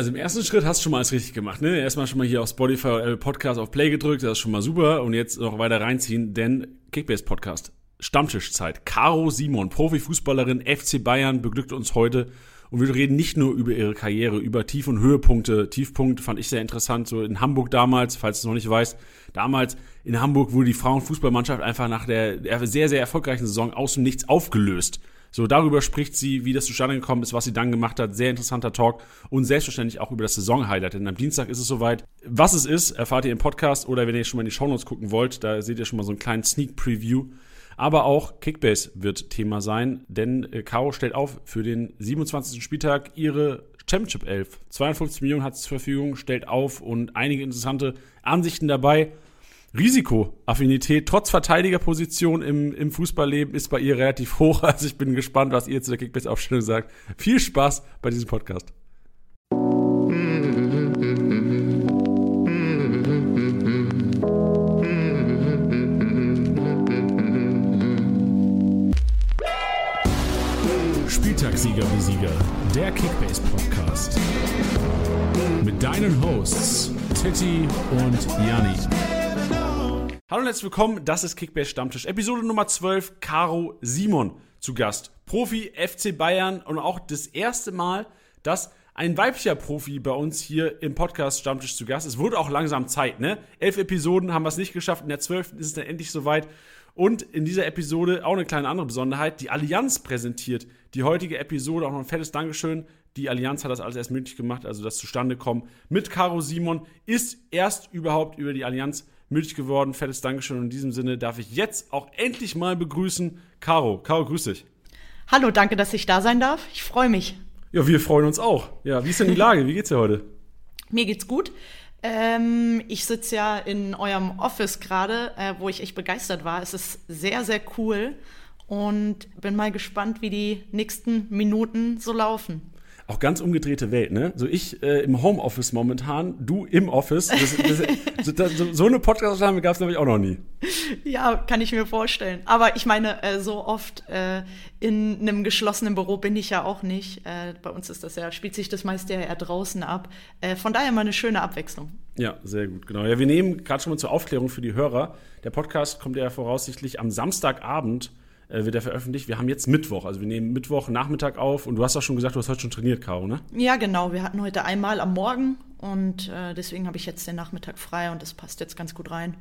Also im ersten Schritt hast du schon mal alles richtig gemacht, ne? Erstmal schon mal hier auf Spotify äh, Podcast auf Play gedrückt, das ist schon mal super. Und jetzt noch weiter reinziehen, denn Kickbase Podcast, Stammtischzeit. Caro Simon, Profifußballerin, FC Bayern, beglückt uns heute. Und wir reden nicht nur über ihre Karriere, über Tief- und Höhepunkte. Tiefpunkt fand ich sehr interessant, so in Hamburg damals, falls du es noch nicht weißt. Damals in Hamburg wurde die Frauenfußballmannschaft einfach nach der sehr, sehr erfolgreichen Saison aus dem Nichts aufgelöst. So, darüber spricht sie, wie das zustande gekommen ist, was sie dann gemacht hat. Sehr interessanter Talk und selbstverständlich auch über das Saison-Highlight. Denn am Dienstag ist es soweit. Was es ist, erfahrt ihr im Podcast oder wenn ihr schon mal in die Shownotes gucken wollt, da seht ihr schon mal so einen kleinen Sneak Preview. Aber auch Kickbase wird Thema sein, denn äh, Caro stellt auf für den 27. Spieltag ihre Championship 11. 52 Millionen hat sie zur Verfügung, stellt auf und einige interessante Ansichten dabei. Risikoaffinität trotz Verteidigerposition im, im Fußballleben ist bei ihr relativ hoch. Also ich bin gespannt, was ihr zu der Kickbase-Aufstellung sagt. Viel Spaß bei diesem Podcast. Spieltagssieger wie Sieger, der Kickbase Podcast. Mit deinen Hosts Titti und Janni. Hallo und herzlich willkommen, das ist Kickbase Stammtisch. Episode Nummer 12, Caro Simon zu Gast. Profi FC Bayern und auch das erste Mal, dass ein weiblicher Profi bei uns hier im Podcast Stammtisch zu Gast ist. Wurde auch langsam Zeit, ne? Elf Episoden haben wir es nicht geschafft, in der zwölften ist es dann endlich soweit. Und in dieser Episode auch eine kleine andere Besonderheit. Die Allianz präsentiert die heutige Episode. Auch noch ein fettes Dankeschön. Die Allianz hat das alles erst möglich gemacht, also das Zustandekommen mit Caro Simon ist erst überhaupt über die Allianz möglich geworden. Fettes Dankeschön. Und in diesem Sinne darf ich jetzt auch endlich mal begrüßen Caro. Caro, grüß dich. Hallo, danke, dass ich da sein darf. Ich freue mich. Ja, wir freuen uns auch. Ja, wie ist denn die Lage? Wie geht's dir heute? Mir geht's gut. Ähm, ich sitze ja in eurem Office gerade, äh, wo ich echt begeistert war. Es ist sehr, sehr cool und bin mal gespannt, wie die nächsten Minuten so laufen auch ganz umgedrehte Welt, ne? So ich äh, im Homeoffice momentan, du im Office. Das, das, das, so, so, eine Podcast-Aufnahme gab es nämlich auch noch nie. Ja, kann ich mir vorstellen. Aber ich meine, äh, so oft äh, in einem geschlossenen Büro bin ich ja auch nicht. Äh, bei uns ist das ja, spielt sich das meiste ja eher draußen ab. Äh, von daher mal eine schöne Abwechslung. Ja, sehr gut, genau. Ja, wir nehmen gerade schon mal zur Aufklärung für die Hörer. Der Podcast kommt ja voraussichtlich am Samstagabend äh, wird er veröffentlicht. Wir haben jetzt Mittwoch, also wir nehmen Mittwoch Nachmittag auf und du hast auch schon gesagt, du hast heute schon trainiert, Caro, ne? Ja, genau. Wir hatten heute einmal am Morgen und äh, deswegen habe ich jetzt den Nachmittag frei und das passt jetzt ganz gut rein.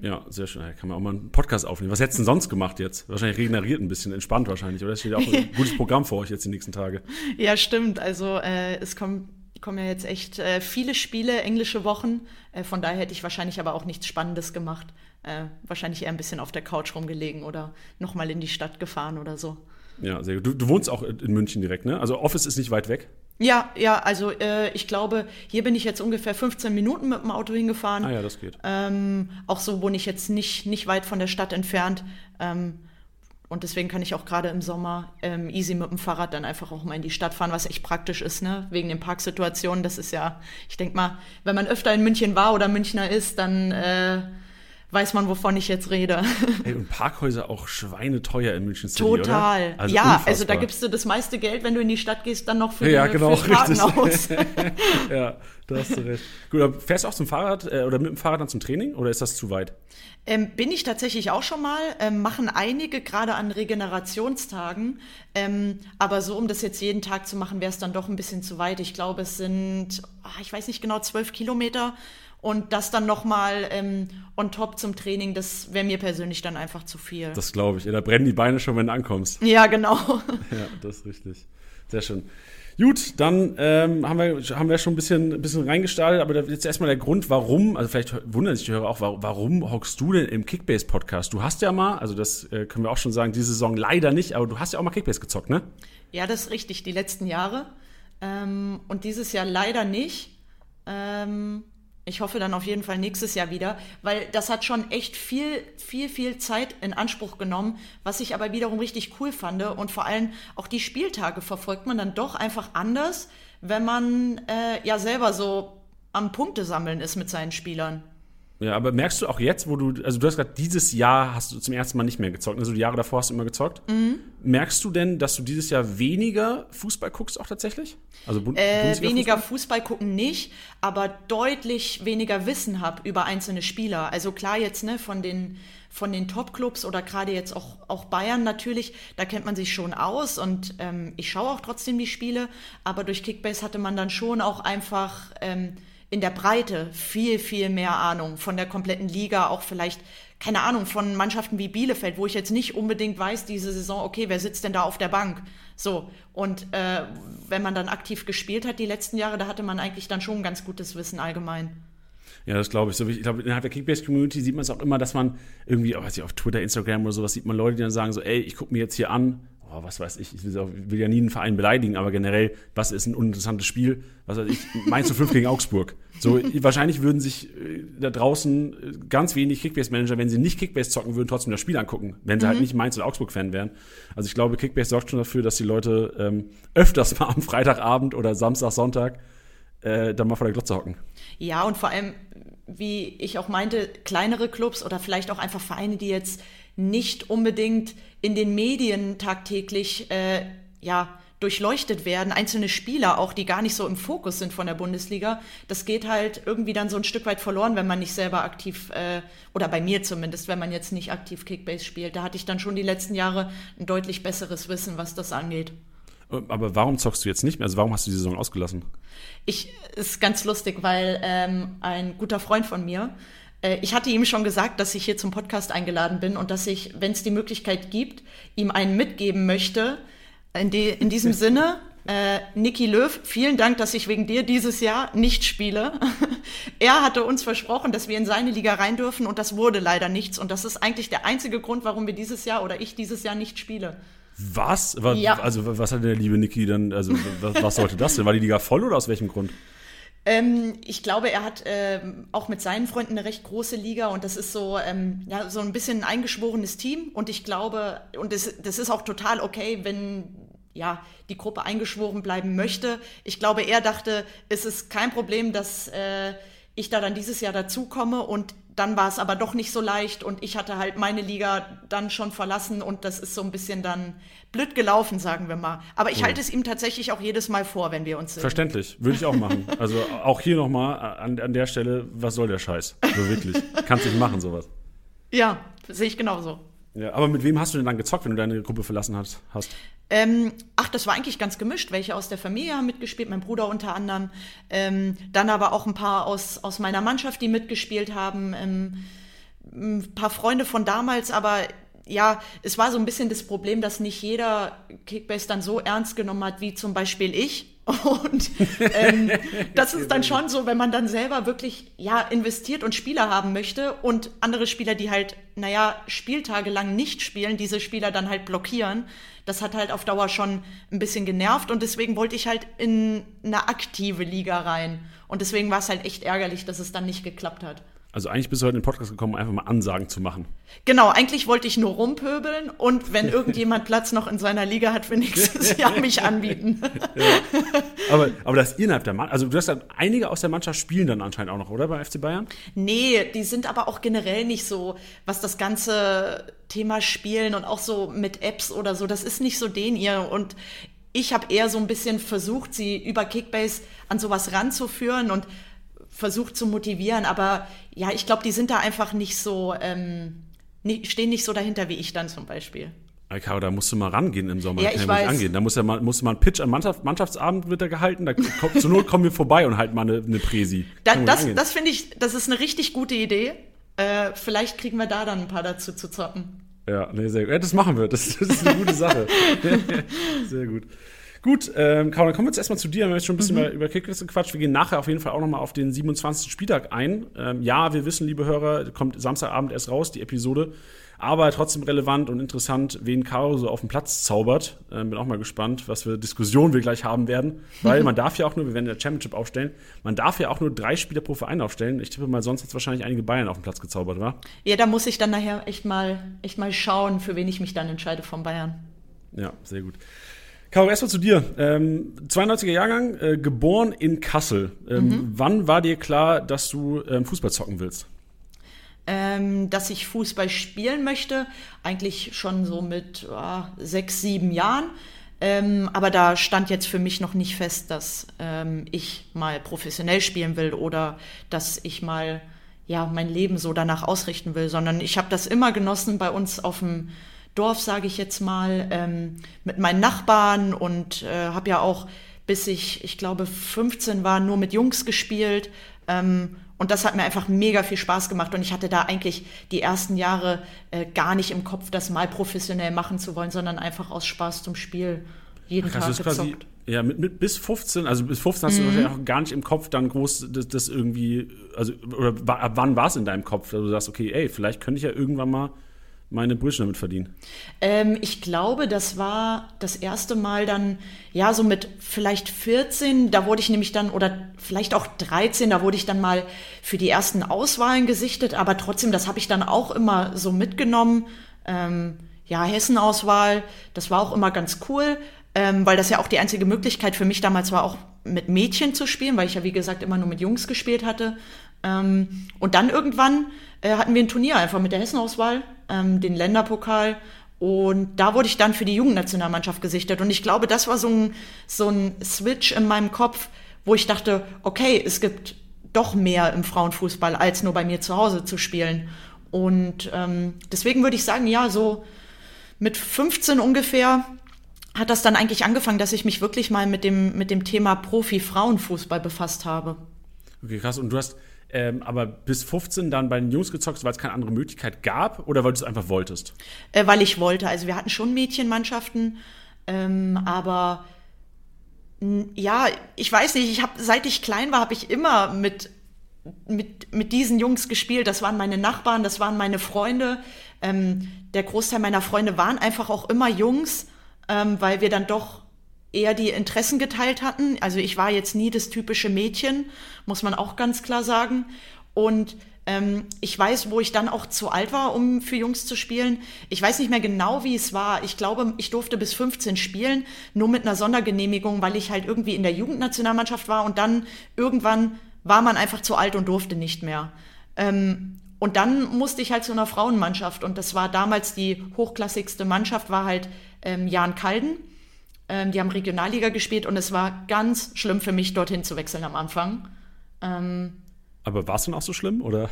Ja, sehr schön. Da kann man auch mal einen Podcast aufnehmen. Was hättest du denn sonst gemacht jetzt? Wahrscheinlich regeneriert ein bisschen, entspannt wahrscheinlich, oder? Es steht auch ein gutes Programm vor euch jetzt die nächsten Tage. Ja, stimmt. Also äh, es kommt kommen ja jetzt echt äh, viele Spiele, englische Wochen. Äh, von daher hätte ich wahrscheinlich aber auch nichts Spannendes gemacht äh, wahrscheinlich eher ein bisschen auf der Couch rumgelegen oder nochmal in die Stadt gefahren oder so. Ja, sehr gut. Du, du, wohnst auch in München direkt, ne? Also Office ist nicht weit weg? Ja, ja, also äh, ich glaube, hier bin ich jetzt ungefähr 15 Minuten mit dem Auto hingefahren. Ah ja, das geht. Ähm, auch so wohne ich jetzt nicht, nicht weit von der Stadt entfernt. Ähm, und deswegen kann ich auch gerade im Sommer ähm, easy mit dem Fahrrad dann einfach auch mal in die Stadt fahren, was echt praktisch ist, ne? Wegen den Parksituationen. Das ist ja, ich denke mal, wenn man öfter in München war oder Münchner ist, dann äh, weiß man, wovon ich jetzt rede. Ey, und Parkhäuser auch schweineteuer in München City, Total. Also ja, unfassbar. also da gibst du das meiste Geld, wenn du in die Stadt gehst, dann noch für, ja, genau, Parken aus. ja, da hast du recht. Gut, aber fährst du auch zum Fahrrad äh, oder mit dem Fahrrad dann zum Training oder ist das zu weit? Ähm, bin ich tatsächlich auch schon mal, ähm, machen einige gerade an Regenerationstagen, ähm, aber so, um das jetzt jeden Tag zu machen, wäre es dann doch ein bisschen zu weit. Ich glaube, es sind, ach, ich weiß nicht genau, zwölf Kilometer und das dann nochmal ähm, on top zum Training, das wäre mir persönlich dann einfach zu viel. Das glaube ich. Ja, da brennen die Beine schon, wenn du ankommst. Ja, genau. Ja, das ist richtig. Sehr schön. Gut, dann ähm, haben, wir, haben wir schon ein bisschen, ein bisschen reingestartet, aber jetzt erstmal der Grund, warum, also vielleicht wundern sich die Hörer auch, warum, warum hockst du denn im Kickbase-Podcast? Du hast ja mal, also das äh, können wir auch schon sagen, diese Saison leider nicht, aber du hast ja auch mal Kickbase gezockt, ne? Ja, das ist richtig, die letzten Jahre. Ähm, und dieses Jahr leider nicht. Ähm, ich hoffe dann auf jeden Fall nächstes Jahr wieder, weil das hat schon echt viel, viel, viel Zeit in Anspruch genommen, was ich aber wiederum richtig cool fand. Und vor allem auch die Spieltage verfolgt man dann doch einfach anders, wenn man äh, ja selber so am Punkte sammeln ist mit seinen Spielern. Ja, aber merkst du auch jetzt, wo du, also du hast gerade dieses Jahr hast du zum ersten Mal nicht mehr gezockt, also die Jahre davor hast du immer gezockt. Mhm. Merkst du denn, dass du dieses Jahr weniger Fußball guckst auch tatsächlich? Also Bund äh, weniger Fußball? Fußball gucken nicht, aber deutlich weniger Wissen habe über einzelne Spieler. Also klar jetzt ne von den von den Top-Clubs oder gerade jetzt auch, auch Bayern natürlich, da kennt man sich schon aus und ähm, ich schaue auch trotzdem die Spiele, aber durch Kickbase hatte man dann schon auch einfach ähm, in der Breite viel, viel mehr Ahnung von der kompletten Liga, auch vielleicht, keine Ahnung, von Mannschaften wie Bielefeld, wo ich jetzt nicht unbedingt weiß, diese Saison, okay, wer sitzt denn da auf der Bank? So, und äh, wenn man dann aktiv gespielt hat die letzten Jahre, da hatte man eigentlich dann schon ein ganz gutes Wissen allgemein. Ja, das glaube ich. So, ich glaube, innerhalb der Kickbase-Community sieht man es auch immer, dass man irgendwie, weiß ich, auf Twitter, Instagram oder sowas sieht man Leute, die dann sagen so, ey, ich gucke mir jetzt hier an, oh, was weiß ich, ich will ja nie einen Verein beleidigen, aber generell, was ist ein uninteressantes Spiel? Was weiß ich, Mainz 5 gegen Augsburg. So, wahrscheinlich würden sich äh, da draußen äh, ganz wenig Kickbase-Manager, wenn sie nicht Kickbase zocken würden, trotzdem das Spiel angucken, wenn sie halt mhm. halt nicht Mainz oder Augsburg-Fan wären. Also ich glaube, Kickbase sorgt schon dafür, dass die Leute ähm, öfters mal am Freitagabend oder Samstag, Sonntag äh, dann mal vor der Glotze hocken. Ja, und vor allem, wie ich auch meinte, kleinere Clubs oder vielleicht auch einfach Vereine, die jetzt nicht unbedingt in den Medien tagtäglich äh, ja, durchleuchtet werden, einzelne Spieler auch, die gar nicht so im Fokus sind von der Bundesliga. Das geht halt irgendwie dann so ein Stück weit verloren, wenn man nicht selber aktiv, äh, oder bei mir zumindest, wenn man jetzt nicht aktiv Kickbase spielt. Da hatte ich dann schon die letzten Jahre ein deutlich besseres Wissen, was das angeht. Aber warum zockst du jetzt nicht mehr? Also warum hast du die Saison ausgelassen? Ich ist ganz lustig, weil ähm, ein guter Freund von mir, äh, ich hatte ihm schon gesagt, dass ich hier zum Podcast eingeladen bin und dass ich, wenn es die Möglichkeit gibt, ihm einen mitgeben möchte. In, die, in diesem Sinne, äh, Niki Löw, vielen Dank, dass ich wegen dir dieses Jahr nicht spiele. er hatte uns versprochen, dass wir in seine Liga rein dürfen und das wurde leider nichts. Und das ist eigentlich der einzige Grund, warum wir dieses Jahr oder ich dieses Jahr nicht spiele. Was? Ja. Also, was hat der liebe Niki dann, also, was, was sollte das denn? War die Liga voll oder aus welchem Grund? Ähm, ich glaube, er hat ähm, auch mit seinen Freunden eine recht große Liga und das ist so, ähm, ja, so ein bisschen ein eingeschworenes Team. Und ich glaube, und das, das ist auch total okay, wenn ja, die Gruppe eingeschworen bleiben möchte. Ich glaube, er dachte, es ist kein Problem, dass äh, ich da dann dieses Jahr dazukomme und dann war es aber doch nicht so leicht und ich hatte halt meine Liga dann schon verlassen und das ist so ein bisschen dann blöd gelaufen, sagen wir mal. Aber ich ja. halte es ihm tatsächlich auch jedes Mal vor, wenn wir uns sehen. Verständlich, würde ich auch machen. Also auch hier nochmal an, an der Stelle, was soll der Scheiß? So wirklich. Kannst nicht machen, sowas. Ja, sehe ich genauso. Ja, aber mit wem hast du denn dann gezockt, wenn du deine Gruppe verlassen hast? Ähm, ach, das war eigentlich ganz gemischt. Welche aus der Familie haben mitgespielt, mein Bruder unter anderem. Ähm, dann aber auch ein paar aus, aus meiner Mannschaft, die mitgespielt haben. Ähm, ein paar Freunde von damals, aber ja, es war so ein bisschen das Problem, dass nicht jeder Kickbase dann so ernst genommen hat, wie zum Beispiel ich. Und ähm, das ist dann schon so, wenn man dann selber wirklich ja investiert und Spieler haben möchte und andere Spieler, die halt, naja, Spieltage lang nicht spielen, diese Spieler dann halt blockieren. Das hat halt auf Dauer schon ein bisschen genervt und deswegen wollte ich halt in eine aktive Liga rein. Und deswegen war es halt echt ärgerlich, dass es dann nicht geklappt hat. Also eigentlich bist du heute in den Podcast gekommen, um einfach mal Ansagen zu machen. Genau, eigentlich wollte ich nur rumpöbeln und wenn irgendjemand Platz noch in seiner Liga hat für nächstes Jahr, mich anbieten. Ja. Aber, aber das innerhalb der Mannschaft, also du hast ja einige aus der Mannschaft spielen dann anscheinend auch noch, oder bei FC Bayern? Nee, die sind aber auch generell nicht so, was das ganze Thema Spielen und auch so mit Apps oder so, das ist nicht so den ihr und ich habe eher so ein bisschen versucht, sie über Kickbase an sowas ranzuführen und versucht zu motivieren, aber ja, ich glaube, die sind da einfach nicht so, ähm, nicht, stehen nicht so dahinter wie ich dann zum Beispiel. Alka, da musst du mal rangehen im Sommer. Ja, ich weiß. Angehen. Da muss ja mal, musst du mal ein Pitch, ein Mannschaft, Mannschaftsabend wird da gehalten. Da kommt, zur Not kommen wir vorbei und halt mal eine, eine Präsi. Da, das das finde ich, das ist eine richtig gute Idee. Äh, vielleicht kriegen wir da dann ein paar dazu zu zocken. Ja, nee, sehr gut. Ja, das machen wir. Das, das ist eine gute Sache. sehr gut. Gut, ähm, Karol, dann kommen wir jetzt erstmal zu dir. Wir haben jetzt schon ein bisschen mhm. über Kickliste gequatscht. Wir gehen nachher auf jeden Fall auch nochmal auf den 27. Spieltag ein. Ähm, ja, wir wissen, liebe Hörer, kommt Samstagabend erst raus, die Episode. Aber trotzdem relevant und interessant, wen Caro so auf dem Platz zaubert. Ähm, bin auch mal gespannt, was für Diskussionen wir gleich haben werden. Weil man darf ja auch nur, wir werden der Championship aufstellen, man darf ja auch nur drei Spieler pro Verein aufstellen. Ich tippe mal, sonst hat es wahrscheinlich einige Bayern auf dem Platz gezaubert, wa? Ja, da muss ich dann nachher echt mal, echt mal schauen, für wen ich mich dann entscheide von Bayern. Ja, sehr gut. Caro, erstmal zu dir. Ähm, 92er Jahrgang, äh, geboren in Kassel. Ähm, mhm. Wann war dir klar, dass du ähm, Fußball zocken willst? ähm, dass ich Fußball spielen möchte. Eigentlich schon so mit äh, sechs, sieben Jahren. Ähm, aber da stand jetzt für mich noch nicht fest, dass ähm, ich mal professionell spielen will oder dass ich mal ja mein Leben so danach ausrichten will, sondern ich habe das immer genossen bei uns auf dem Dorf, sage ich jetzt mal, ähm, mit meinen Nachbarn und äh, habe ja auch bis ich, ich glaube, 15 war, nur mit Jungs gespielt. Ähm, und das hat mir einfach mega viel Spaß gemacht. Und ich hatte da eigentlich die ersten Jahre äh, gar nicht im Kopf, das mal professionell machen zu wollen, sondern einfach aus Spaß zum Spiel jeden Ach, Tag gezockt. Ja, mit, mit, bis 15, also bis 15 hast mhm. du wahrscheinlich auch gar nicht im Kopf dann groß das, das irgendwie, also, oder ab wann war es in deinem Kopf, dass du sagst, okay, ey, vielleicht könnte ich ja irgendwann mal meine Brötchen damit verdienen? Ähm, ich glaube, das war das erste Mal dann, ja, so mit vielleicht 14, da wurde ich nämlich dann, oder vielleicht auch 13, da wurde ich dann mal für die ersten Auswahlen gesichtet, aber trotzdem, das habe ich dann auch immer so mitgenommen. Ähm, ja, Hessenauswahl, das war auch immer ganz cool, ähm, weil das ja auch die einzige Möglichkeit für mich damals war, auch mit Mädchen zu spielen, weil ich ja, wie gesagt, immer nur mit Jungs gespielt hatte. Ähm, und dann irgendwann äh, hatten wir ein Turnier einfach mit der Hessenauswahl, ähm, den Länderpokal. Und da wurde ich dann für die Jugendnationalmannschaft gesichtet. Und ich glaube, das war so ein, so ein Switch in meinem Kopf, wo ich dachte, okay, es gibt doch mehr im Frauenfußball, als nur bei mir zu Hause zu spielen. Und ähm, deswegen würde ich sagen, ja, so mit 15 ungefähr hat das dann eigentlich angefangen, dass ich mich wirklich mal mit dem, mit dem Thema Profi-Frauenfußball befasst habe. Okay, krass. Und du hast ähm, aber bis 15 dann bei den Jungs gezockt, weil es keine andere Möglichkeit gab oder weil du es einfach wolltest? Äh, weil ich wollte. Also wir hatten schon Mädchenmannschaften, ähm, aber ja, ich weiß nicht, ich habe, seit ich klein war, habe ich immer mit, mit, mit diesen Jungs gespielt. Das waren meine Nachbarn, das waren meine Freunde. Ähm, der Großteil meiner Freunde waren einfach auch immer Jungs, ähm, weil wir dann doch eher die Interessen geteilt hatten. Also ich war jetzt nie das typische Mädchen, muss man auch ganz klar sagen. Und ähm, ich weiß, wo ich dann auch zu alt war, um für Jungs zu spielen. Ich weiß nicht mehr genau, wie es war. Ich glaube, ich durfte bis 15 spielen, nur mit einer Sondergenehmigung, weil ich halt irgendwie in der Jugendnationalmannschaft war und dann irgendwann war man einfach zu alt und durfte nicht mehr. Ähm, und dann musste ich halt zu einer Frauenmannschaft und das war damals die hochklassigste Mannschaft, war halt ähm, Jan Kalden ähm, die haben Regionalliga gespielt und es war ganz schlimm für mich, dorthin zu wechseln am Anfang. Ähm, Aber war es denn auch so schlimm, oder?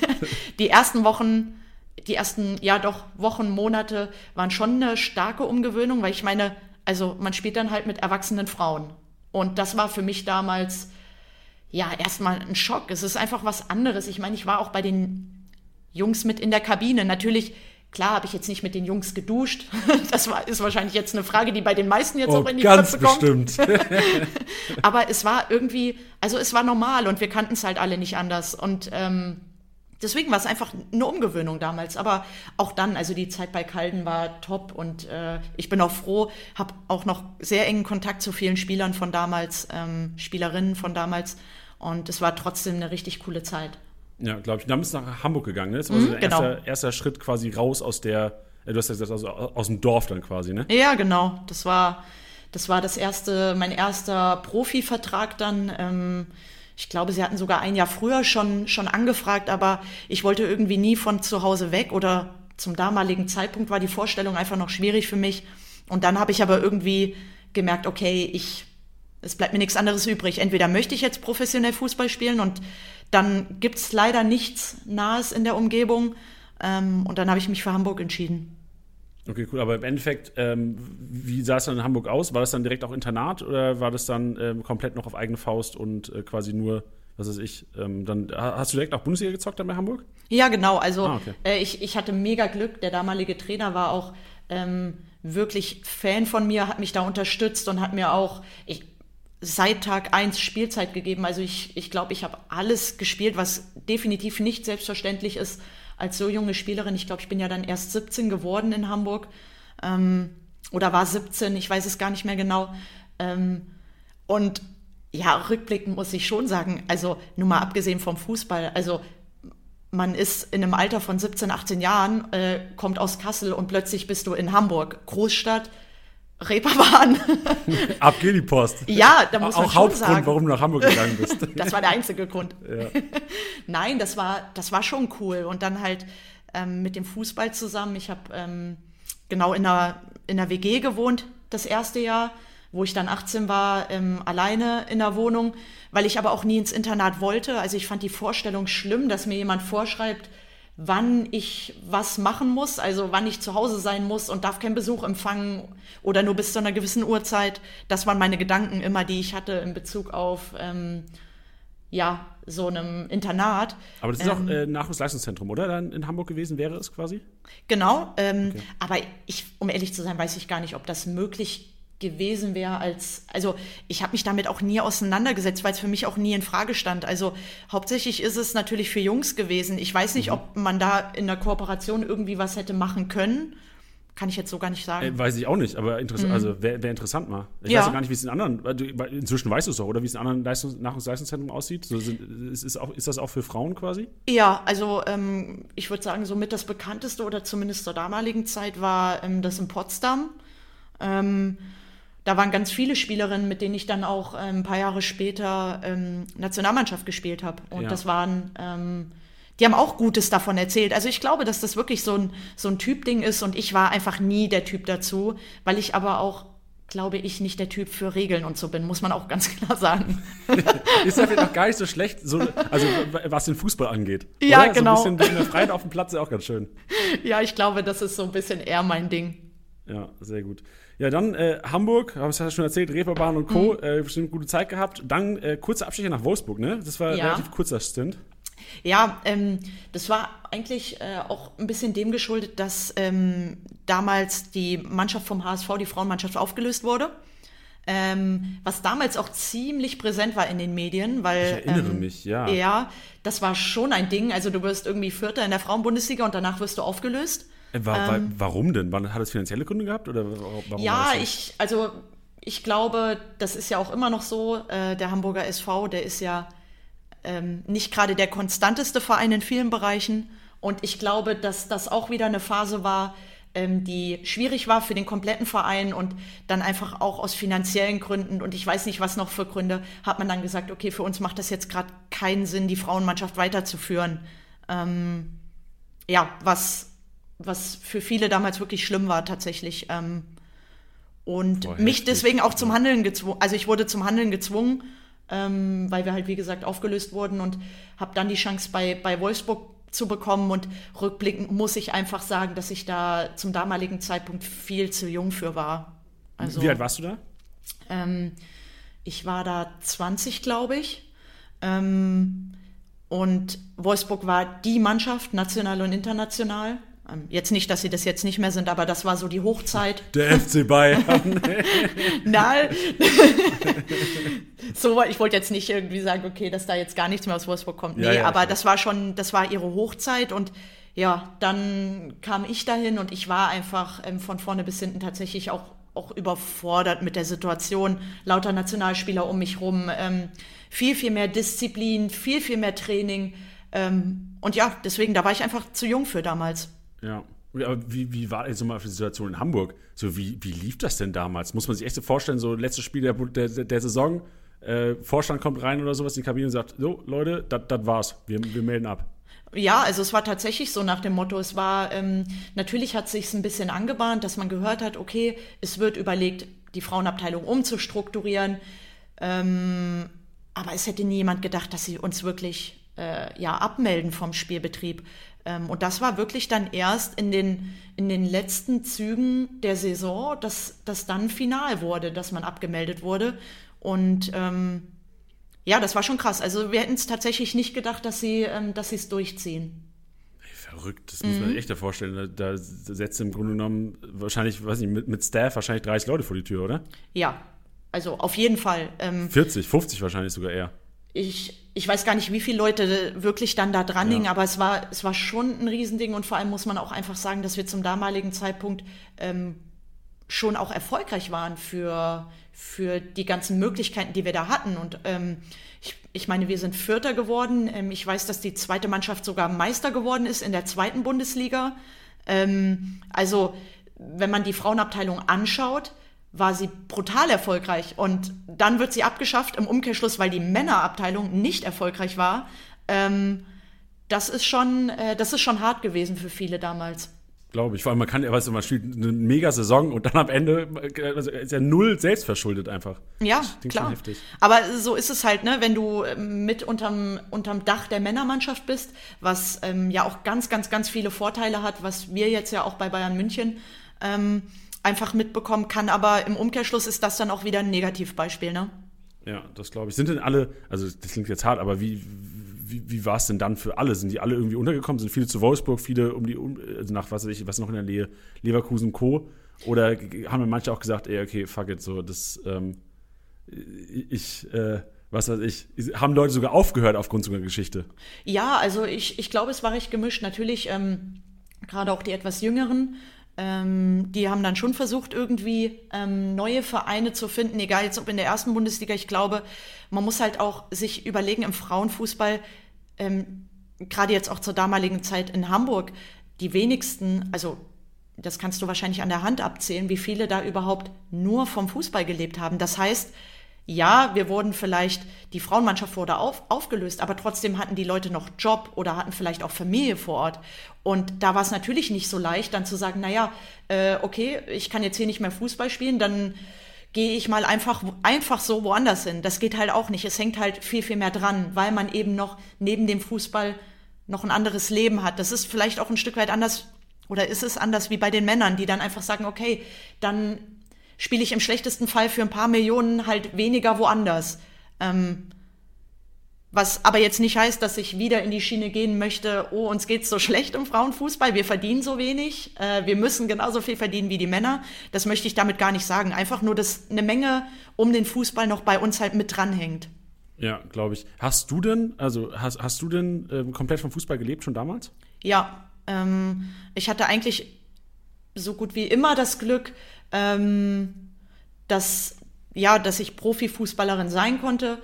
die ersten Wochen, die ersten, ja doch, Wochen, Monate waren schon eine starke Umgewöhnung, weil ich meine, also man spielt dann halt mit erwachsenen Frauen. Und das war für mich damals, ja, erstmal ein Schock. Es ist einfach was anderes. Ich meine, ich war auch bei den Jungs mit in der Kabine. Natürlich Klar habe ich jetzt nicht mit den Jungs geduscht. Das war, ist wahrscheinlich jetzt eine Frage, die bei den meisten jetzt oh, auch in die ganz Köpfe kommt. Bestimmt. Aber es war irgendwie, also es war normal und wir kannten es halt alle nicht anders. Und ähm, deswegen war es einfach eine Umgewöhnung damals. Aber auch dann, also die Zeit bei Calden war top und äh, ich bin auch froh, habe auch noch sehr engen Kontakt zu vielen Spielern von damals, ähm, Spielerinnen von damals. Und es war trotzdem eine richtig coole Zeit. Ja, glaube ich. Dann bist du nach Hamburg gegangen, ne? Das war mhm, so der genau. erste, erster Schritt quasi raus aus der, äh, du hast ja gesagt, also aus dem Dorf dann quasi, ne? Ja, genau. Das war, das war das erste, mein erster Profivertrag dann. Ähm, ich glaube, sie hatten sogar ein Jahr früher schon, schon angefragt, aber ich wollte irgendwie nie von zu Hause weg oder zum damaligen Zeitpunkt war die Vorstellung einfach noch schwierig für mich. Und dann habe ich aber irgendwie gemerkt, okay, ich, es bleibt mir nichts anderes übrig. Entweder möchte ich jetzt professionell Fußball spielen und dann gibt es leider nichts Nahes in der Umgebung. Ähm, und dann habe ich mich für Hamburg entschieden. Okay, cool. Aber im Endeffekt, ähm, wie sah es dann in Hamburg aus? War das dann direkt auch Internat oder war das dann ähm, komplett noch auf eigene Faust und äh, quasi nur, was weiß ich, ähm, dann hast du direkt auch Bundesliga gezockt dann bei Hamburg? Ja, genau. Also ah, okay. äh, ich, ich hatte mega Glück. Der damalige Trainer war auch ähm, wirklich Fan von mir, hat mich da unterstützt und hat mir auch, ich, seit Tag 1 Spielzeit gegeben. Also ich, ich glaube, ich habe alles gespielt, was definitiv nicht selbstverständlich ist als so junge Spielerin. Ich glaube, ich bin ja dann erst 17 geworden in Hamburg ähm, oder war 17, ich weiß es gar nicht mehr genau. Ähm, und ja, rückblickend muss ich schon sagen, also nur mal abgesehen vom Fußball, also man ist in einem Alter von 17, 18 Jahren, äh, kommt aus Kassel und plötzlich bist du in Hamburg, Großstadt, Reeperbahn. Ab geht die Post. Ja, da muss man Auch schon Hauptgrund, sagen. warum du nach Hamburg gegangen bist. Das war der einzige Grund. Ja. Nein, das war, das war schon cool. Und dann halt ähm, mit dem Fußball zusammen. Ich habe ähm, genau in einer, in einer WG gewohnt das erste Jahr, wo ich dann 18 war, ähm, alleine in der Wohnung, weil ich aber auch nie ins Internat wollte. Also ich fand die Vorstellung schlimm, dass mir jemand vorschreibt, wann ich was machen muss, also wann ich zu Hause sein muss und darf keinen Besuch empfangen oder nur bis zu einer gewissen Uhrzeit. Das waren meine Gedanken immer, die ich hatte in Bezug auf ähm, ja, so einem Internat. Aber das ist auch äh, Nachwuchsleistungszentrum, oder? Dann in Hamburg gewesen wäre es quasi? Genau, ähm, aber ich, um ehrlich zu sein, weiß ich gar nicht, ob das möglich gewesen wäre als, also ich habe mich damit auch nie auseinandergesetzt, weil es für mich auch nie in Frage stand. Also hauptsächlich ist es natürlich für Jungs gewesen. Ich weiß nicht, ob man da in der Kooperation irgendwie was hätte machen können. Kann ich jetzt so gar nicht sagen. Äh, weiß ich auch nicht, aber interessant, also wäre wär interessant mal. Ich Ja. weiß ja gar nicht, wie es in anderen, inzwischen weißt du es doch, oder wie es in anderen Leistungs Nachwuchsleistungszentren aussieht. So ist, ist, auch, ist das auch für Frauen quasi? Ja, also ähm, ich würde sagen, somit das bekannteste oder zumindest zur damaligen Zeit war ähm, das in Potsdam. Ähm, da waren ganz viele Spielerinnen, mit denen ich dann auch ähm, ein paar Jahre später ähm, Nationalmannschaft gespielt habe. Und Ja. das waren, ähm, die haben auch Gutes davon erzählt. Also ich glaube, dass das wirklich so ein, so ein Typding ist und ich war einfach nie der Typ dazu, weil ich aber auch, glaube ich, nicht der Typ für Regeln und so bin, muss man auch ganz klar sagen. Ist ja vielleicht auch gar nicht so schlecht, so, also was den Fußball angeht. Ja, oder? genau. So ein bisschen in der Freiheit auf dem Platz ist auch ganz schön. ja, ich glaube, das ist so ein bisschen eher mein Ding. Ja, sehr gut. Ja, dann äh, Hamburg, habe ich ja schon erzählt, Reeperbahn und Mhm. Co. Äh, bestimmt gute Zeit gehabt. Dann äh, kurze Abstecher nach Wolfsburg, ne? Das war Ja. relativ kurzer Stint. Ja, ähm, das war eigentlich äh, auch ein bisschen dem geschuldet, dass ähm, damals die Mannschaft vom HSV, die Frauenmannschaft, aufgelöst wurde. Ähm, was damals auch ziemlich präsent war in den Medien, weil. Ich erinnere ähm, mich, ja. Ja, das war schon ein Ding. Also du wirst irgendwie Vierter in der Frauenbundesliga und danach wirst du aufgelöst. Äh, wa wa warum denn? Hat es finanzielle Gründe gehabt? Oder wa- warum war Ähm, Ja, so? ich, also ich glaube, das ist ja auch immer noch so. Äh, der Hamburger SV, der ist ja ähm, nicht gerade der konstanteste Verein in vielen Bereichen. Und ich glaube, dass das auch wieder eine Phase war, ähm, die schwierig war für den kompletten Verein und dann einfach auch aus finanziellen Gründen und ich weiß nicht, was noch für Gründe, hat man dann gesagt, okay, für uns macht das jetzt gerade keinen Sinn, die Frauenmannschaft weiterzuführen. Ähm, ja, was, was für viele damals wirklich schlimm war tatsächlich. Ähm, und Boah, mich deswegen auch zum Handeln gezwungen, also ich wurde zum Handeln gezwungen, ähm, weil wir halt, wie gesagt, aufgelöst wurden und habe dann die Chance bei, bei Wolfsburg zu bekommen und rückblickend muss ich einfach sagen, dass ich da zum damaligen Zeitpunkt viel zu jung für war. Also, Wie alt warst du da? ähm, ich war da 20, glaube ich. Ähm, und Wolfsburg war die Mannschaft, national und international. Ähm, jetzt nicht, dass sie das jetzt nicht mehr sind, aber das war so die Hochzeit. Der FC Bayern. Nein. so, ich wollte jetzt nicht irgendwie sagen, okay, dass da jetzt gar nichts mehr aus Wolfsburg kommt. Nee, Ja, ja, aber das war schon, das war ihre Hochzeit und ja, dann kam ich dahin und ich war einfach ähm, von vorne bis hinten tatsächlich auch, auch überfordert mit der Situation. Lauter Nationalspieler um mich rum, ähm, viel, viel mehr Disziplin, viel, viel mehr Training. Ähm, und ja, deswegen, da war ich einfach zu jung für damals. Ja. Aber wie, wie war jetzt mal die Situation in Hamburg? So, wie, wie lief das denn damals? Muss man sich echt so vorstellen, so letztes Spiel der, der, der Saison, äh, Vorstand kommt rein oder sowas in die Kabine und sagt, so, Leute, das war's. Wir, wir melden ab. Ja, also es war tatsächlich so nach dem Motto, es war, ähm, natürlich hat sich ein bisschen angebahnt, dass man gehört hat, okay, es wird überlegt, die Frauenabteilung umzustrukturieren, ähm, aber es hätte nie jemand gedacht, dass sie uns wirklich äh, ja, abmelden vom Spielbetrieb. Ähm, und das war wirklich dann erst in den, in den letzten Zügen der Saison, dass das dann final wurde, dass man abgemeldet wurde. Und ähm, ja, das war schon krass. Also wir hätten es tatsächlich nicht gedacht, dass sie ähm, es durchziehen. Verrückt, das muss man Mhm. sich echt da vorstellen. Da, da setzt im Grunde genommen wahrscheinlich, weiß nicht, mit, mit Staff wahrscheinlich 30 Leute vor die Tür, oder? Ja, also auf jeden Fall. Ähm, 40, 50 wahrscheinlich sogar eher. Ich, ich weiß gar nicht, wie viele Leute wirklich dann da dran Ja. hingen, aber es war, es war schon ein Riesending und vor allem muss man auch einfach sagen, dass wir zum damaligen Zeitpunkt ähm, schon auch erfolgreich waren für, für die ganzen Möglichkeiten, die wir da hatten. Und ähm, ich, ich meine, wir sind Vierter geworden. Ähm, ich weiß, dass die zweite Mannschaft sogar Meister geworden ist in der zweiten Bundesliga. Ähm, also, wenn man die Frauenabteilung anschaut, war sie brutal erfolgreich. Und dann wird sie abgeschafft im Umkehrschluss, weil die Männerabteilung nicht erfolgreich war. Ähm, das ist schon, äh, das ist schon hart gewesen für viele damals. Glaube ich. Vor allem, man kann, weißt du, man spielt eine mega Saison und dann am Ende also ist ja null selbstverschuldet einfach. Ja, klar. Aber so ist es halt, ne, wenn du ähm, mit unterm, unterm Dach der Männermannschaft bist, was ähm, ja auch ganz, ganz, ganz viele Vorteile hat, was wir jetzt ja auch bei Bayern München ähm, einfach mitbekommen kann. Aber im Umkehrschluss ist das dann auch wieder ein Negativbeispiel, ne? Ja, das glaube ich. Sind denn alle, also das klingt jetzt hart, aber wie, wie, wie war es denn dann für alle? Sind die alle irgendwie untergekommen? Sind viele zu Wolfsburg, viele um die, also nach was weiß ich, was noch in der Nähe, Leverkusen Co. Oder haben manche auch gesagt, ey, okay, fuck it, so, das, ähm, ich, äh, was weiß ich, haben Leute sogar aufgehört aufgrund so einer Geschichte? Ja, also ich, ich glaube, es war recht gemischt. Natürlich, ähm, gerade auch die etwas Jüngeren, ähm, die haben dann schon versucht, irgendwie ähm, neue Vereine zu finden, egal jetzt ob in der ersten Bundesliga. Ich glaube, man muss halt auch sich überlegen, im Frauenfußball, ähm, gerade jetzt auch zur damaligen Zeit in Hamburg, die wenigsten, also das kannst du wahrscheinlich an der Hand abzählen, wie viele da überhaupt nur vom Fußball gelebt haben. Das heißt, ja, wir wurden vielleicht, die Frauenmannschaft wurde auf, aufgelöst, aber trotzdem hatten die Leute noch Job oder hatten vielleicht auch Familie vor Ort. Und da war es natürlich nicht so leicht, dann zu sagen, naja, äh, okay, ich kann jetzt hier nicht mehr Fußball spielen, dann gehe ich mal einfach, einfach so woanders hin. Das geht halt auch nicht. Es hängt halt viel, viel mehr dran, weil man eben noch neben dem Fußball noch ein anderes Leben hat. Das ist vielleicht auch ein Stück weit anders oder ist es anders wie bei den Männern, die dann einfach sagen, okay, dann spiele ich im schlechtesten Fall für ein paar Millionen halt weniger woanders. Ähm, was aber jetzt nicht heißt, dass ich wieder in die Schiene gehen möchte, oh, uns geht's so schlecht im Frauenfußball, wir verdienen so wenig, äh, wir müssen genauso viel verdienen wie die Männer. Das möchte ich damit gar nicht sagen. Einfach nur, dass eine Menge um den Fußball noch bei uns halt mit dranhängt. Ja, glaube ich. Hast du denn, also hast, hast du denn ähm, komplett vom Fußball gelebt schon damals? Ja, ähm, ich hatte eigentlich so gut wie immer das Glück, ähm, dass, ja, dass ich Profifußballerin sein konnte.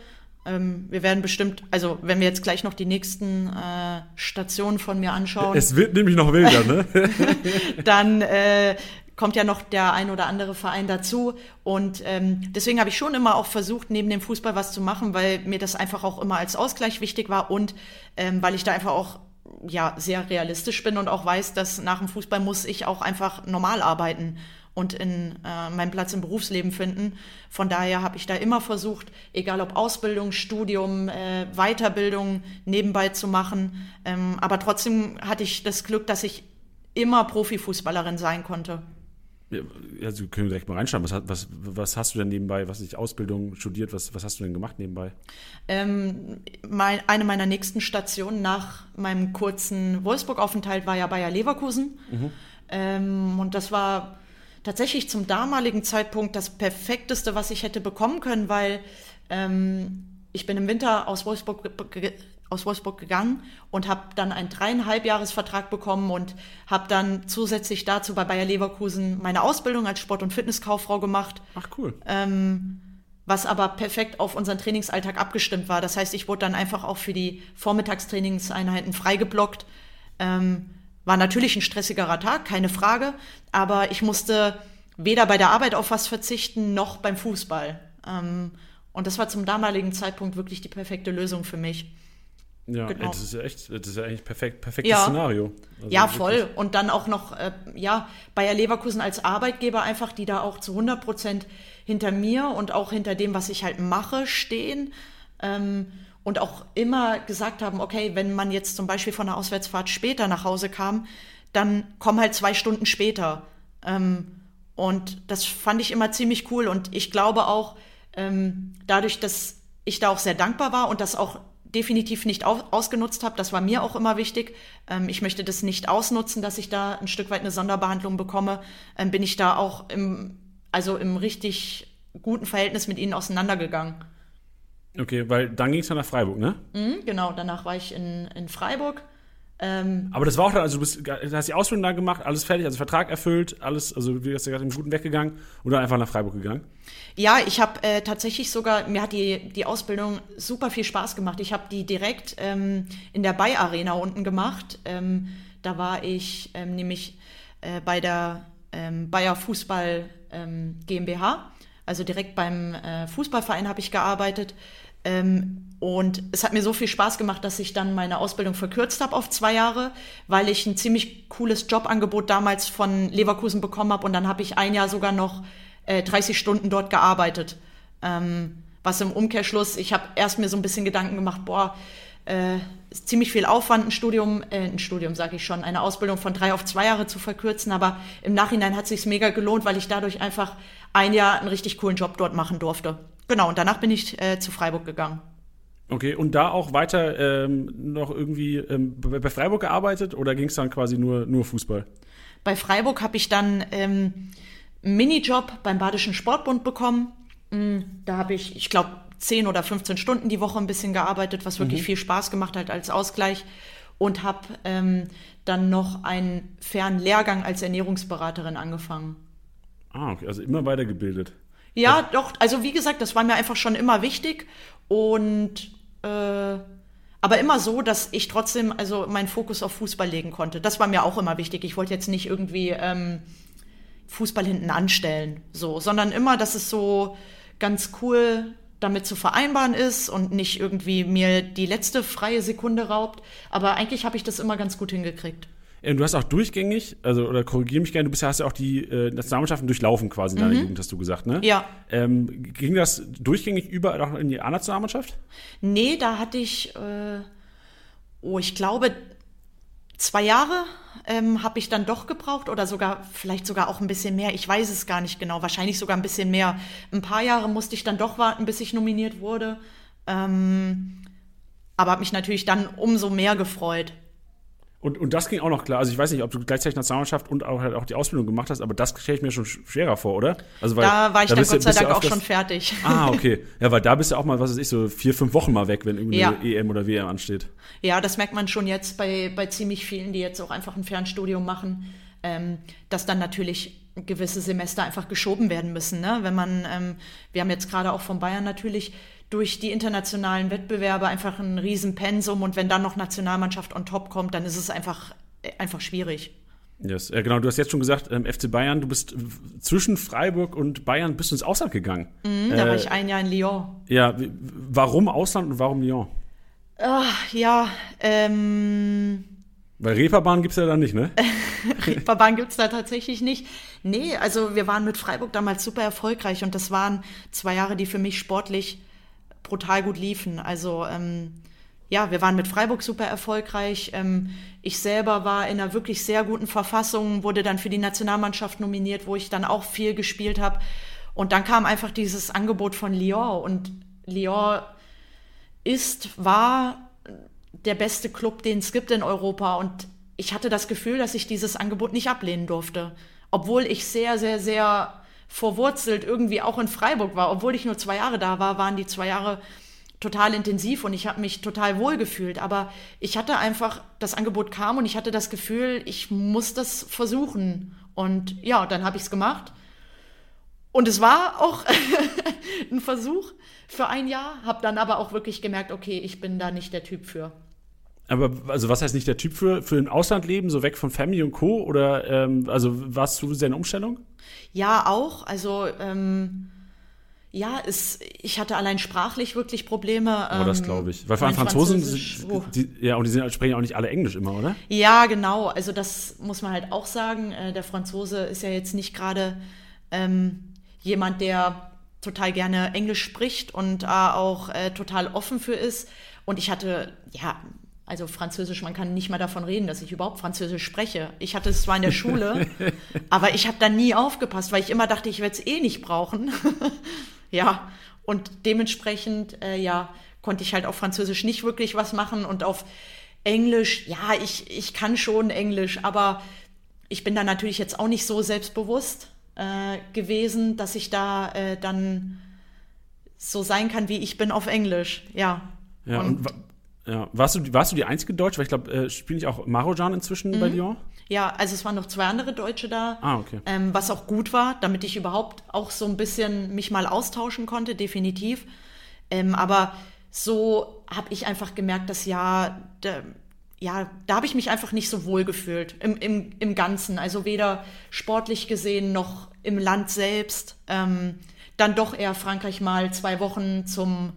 Ähm, wir werden bestimmt, also wenn wir jetzt gleich noch die nächsten äh, Stationen von mir anschauen. Es wird nämlich noch wilder, ne? dann äh, kommt ja noch der ein oder andere Verein dazu. Und ähm, deswegen habe ich schon immer auch versucht, neben dem Fußball was zu machen, weil mir das einfach auch immer als Ausgleich wichtig war und ähm, weil ich da einfach auch ja sehr realistisch bin und auch weiß, dass nach dem Fußball muss ich auch einfach normal arbeiten und in äh, meinen Platz im Berufsleben finden. Von daher habe ich da immer versucht, egal ob Ausbildung, Studium, äh, Weiterbildung nebenbei zu machen. Ähm, aber trotzdem hatte ich das Glück, dass ich immer Profifußballerin sein konnte. Ja, also können wir direkt mal reinschauen. Was, was, was hast du denn nebenbei? Was ist Ausbildung studiert? Was, was hast du denn gemacht nebenbei? Ähm, mein, eine meiner nächsten Stationen nach meinem kurzen Wolfsburg-Aufenthalt war ja Bayer Leverkusen. Mhm. Ähm, und das war tatsächlich zum damaligen Zeitpunkt das perfekteste, was ich hätte bekommen können, weil ähm, ich bin im Winter aus Wolfsburg aus Wolfsburg gegangen und habe dann einen dreieinhalb Jahresvertrag bekommen und habe dann zusätzlich dazu bei Bayer Leverkusen meine Ausbildung als Sport- und Fitnesskauffrau gemacht. Ach cool. Ähm, was aber perfekt auf unseren Trainingsalltag abgestimmt war. Das heißt, ich wurde dann einfach auch für die Vormittagstrainingseinheiten freigeblockt. Ähm, war natürlich ein stressigerer Tag, keine Frage, aber ich musste weder bei der Arbeit auf was verzichten noch beim Fußball. Ähm, und das war zum damaligen Zeitpunkt wirklich die perfekte Lösung für mich. Ja, genau. das ist ja echt, das ist ja eigentlich perfekt, perfektes ja. Szenario. Also ja, voll. Wirklich. Und dann auch noch, äh, ja, Bayer Leverkusen als Arbeitgeber einfach, die da auch zu 100 Prozent hinter mir und auch hinter dem, was ich halt mache, stehen. Ähm, und auch immer gesagt haben, okay, wenn man jetzt zum Beispiel von der Auswärtsfahrt später nach Hause kam, dann komm halt zwei Stunden später. Ähm, und das fand ich immer ziemlich cool. Und ich glaube auch, ähm, dadurch, dass ich da auch sehr dankbar war und das auch definitiv nicht ausgenutzt habe. Das war mir auch immer wichtig. Ähm, ich möchte das nicht ausnutzen, dass ich da ein Stück weit eine Sonderbehandlung bekomme. Ähm, bin ich da auch im, also im richtig guten Verhältnis mit ihnen auseinandergegangen. Okay, weil dann ging es ja nach Freiburg, ne? Mhm, genau, danach war ich in, in Freiburg ähm, aber das war auch dann, also du, bist, du hast die Ausbildung da gemacht, alles fertig, also Vertrag erfüllt, alles, also wie hast du gerade im Guten weggegangen oder einfach nach Freiburg gegangen? Ja, ich habe äh, tatsächlich sogar, mir hat die, die Ausbildung super viel Spaß gemacht. Ich habe die direkt ähm, in der Bay Arena unten gemacht. Ähm, da war ich ähm, nämlich äh, bei der ähm, Bayer Fußball ähm, GmbH. Also direkt beim äh, Fußballverein habe ich gearbeitet. Ähm, und es hat mir so viel Spaß gemacht, dass ich dann meine Ausbildung verkürzt habe auf zwei Jahre, weil ich ein ziemlich cooles Jobangebot damals von Leverkusen bekommen habe. Und dann habe ich ein Jahr sogar noch äh, 30 Stunden dort gearbeitet. Ähm, was im Umkehrschluss, ich habe erst mir so ein bisschen Gedanken gemacht, boah, äh, ziemlich viel Aufwand, ein Studium, äh, ein Studium sage ich schon, eine Ausbildung von drei auf zwei Jahre zu verkürzen. Aber im Nachhinein hat sich mega gelohnt, weil ich dadurch einfach ein Jahr einen richtig coolen Job dort machen durfte. Genau, und danach bin ich äh, zu Freiburg gegangen. Okay, und da auch weiter ähm, noch irgendwie ähm, bei Freiburg gearbeitet oder ging es dann quasi nur, nur Fußball? Bei Freiburg habe ich dann ähm, einen Minijob beim Badischen Sportbund bekommen. Mm, da habe ich, ich glaube, 10 oder 15 Stunden die Woche ein bisschen gearbeitet, was wirklich mhm. viel Spaß gemacht hat als Ausgleich. Und habe ähm, dann noch einen fernen Lehrgang als Ernährungsberaterin angefangen. Ah, okay, also immer weitergebildet. Ja, also, doch. Also wie gesagt, das war mir einfach schon immer wichtig und äh, aber immer so, dass ich trotzdem also meinen Fokus auf Fußball legen konnte. Das war mir auch immer wichtig. Ich wollte jetzt nicht irgendwie ähm, Fußball hinten anstellen, so, sondern immer, dass es so ganz cool damit zu vereinbaren ist und nicht irgendwie mir die letzte freie Sekunde raubt. Aber eigentlich habe ich das immer ganz gut hingekriegt. Äh, du hast auch durchgängig, also oder korrigiere mich gerne, du bist, hast ja auch die äh, Nationalmannschaften durchlaufen quasi in deiner mhm. Jugend, hast du gesagt, ne? Ja. Ähm, ging das durchgängig überall auch in die A-Nationalmannschaft? Nee, da hatte ich, äh, oh, ich glaube, zwei Jahre ähm, habe ich dann doch gebraucht oder sogar, vielleicht sogar auch ein bisschen mehr. Ich weiß es gar nicht genau, wahrscheinlich sogar ein bisschen mehr. Ein paar Jahre musste ich dann doch warten, bis ich nominiert wurde. Ähm, aber habe mich natürlich dann umso mehr gefreut. Und, und das ging auch noch klar. Also ich weiß nicht, ob du gleichzeitig Nationalmannschaft und auch, halt auch die Ausbildung gemacht hast, aber das stelle ich mir schon schwerer vor, oder? Also weil, da war ich da dann Gott sei Dank auch schon fertig. Ah, okay. Ja, weil da bist du auch mal, was weiß ich, so vier, fünf Wochen mal weg, wenn irgendwie ja. EM oder WM ansteht. Ja, das merkt man schon jetzt bei, bei ziemlich vielen, die jetzt auch einfach ein Fernstudium machen, ähm, dass dann natürlich gewisse Semester einfach geschoben werden müssen. Ne? Wenn man, ähm, wir haben jetzt gerade auch von Bayern natürlich durch die internationalen Wettbewerbe einfach ein Riesenpensum und wenn dann noch Nationalmannschaft on top kommt, dann ist es einfach, einfach schwierig. Yes. Ja, genau, du hast jetzt schon gesagt, ähm, FC Bayern, du bist zwischen Freiburg und Bayern bist du ins Ausland gegangen. Mhm, da äh, war ich ein Jahr in Lyon. Ja, warum Ausland und warum Lyon? Ach, ja, ähm. Weil Reeperbahn gibt es ja da nicht, ne? Reeperbahn gibt es da tatsächlich nicht. Nee, also wir waren mit Freiburg damals super erfolgreich und das waren zwei Jahre, die für mich sportlich brutal gut liefen. Also ähm, ja, wir waren mit Freiburg super erfolgreich. Ähm, ich selber war in einer wirklich sehr guten Verfassung, wurde dann für die Nationalmannschaft nominiert, wo ich dann auch viel gespielt habe. Und dann kam einfach dieses Angebot von Lyon. Und Lyon ist, war der beste Club, den es gibt in Europa. Und ich hatte das Gefühl, dass ich dieses Angebot nicht ablehnen durfte. Obwohl ich sehr, sehr, sehr verwurzelt irgendwie auch in Freiburg war. Obwohl ich nur zwei Jahre da war, waren die zwei Jahre total intensiv und ich habe mich total wohl gefühlt. Aber ich hatte einfach, das Angebot kam und ich hatte das Gefühl, ich muss das versuchen. Und ja, dann habe ich es gemacht. Und es war auch ein Versuch für ein Jahr, habe dann aber auch wirklich gemerkt, okay, ich bin da nicht der Typ für. Aber also was heißt nicht der Typ für, für ein Auslandleben, so weg von Family und Co. Oder ähm, also warst du sehr eine Umstellung? Ja, auch. Also ähm, ja, es, ich hatte allein sprachlich wirklich Probleme. Oh, das ähm, glaube ich. Weil vor allem Franzosen, oh. die, ja, und die sind, sprechen auch nicht alle Englisch immer, oder? Ja, genau. Also das muss man halt auch sagen. Äh, der Franzose ist ja jetzt nicht gerade ähm, jemand, der total gerne Englisch spricht und da auch äh, total offen für ist. Und ich hatte, ja, also Französisch, man kann nicht mal davon reden, dass ich überhaupt Französisch spreche. Ich hatte es zwar in der Schule, aber ich habe da nie aufgepasst, weil ich immer dachte, ich werde es eh nicht brauchen. ja, und dementsprechend, äh, ja, konnte ich halt auf Französisch nicht wirklich was machen und auf Englisch, ja, ich, ich kann schon Englisch, aber ich bin da natürlich jetzt auch nicht so selbstbewusst äh, gewesen, dass ich da äh, dann so sein kann, wie ich bin auf Englisch, ja. Ja, und, und ja. Warst du, warst du die einzige Deutsche? Weil ich glaube, äh, spiele ich auch Marojan inzwischen mhm. bei Lyon? Ja, also es waren noch zwei andere Deutsche da. Ah, okay. Ähm, was auch gut war, damit ich überhaupt auch so ein bisschen mich mal austauschen konnte, definitiv. Ähm, aber so habe ich einfach gemerkt, dass ja, der, ja, da habe ich mich einfach nicht so wohl gefühlt im, im, im Ganzen. Also weder sportlich gesehen noch im Land selbst. Ähm, dann doch eher Frankreich mal zwei Wochen zum,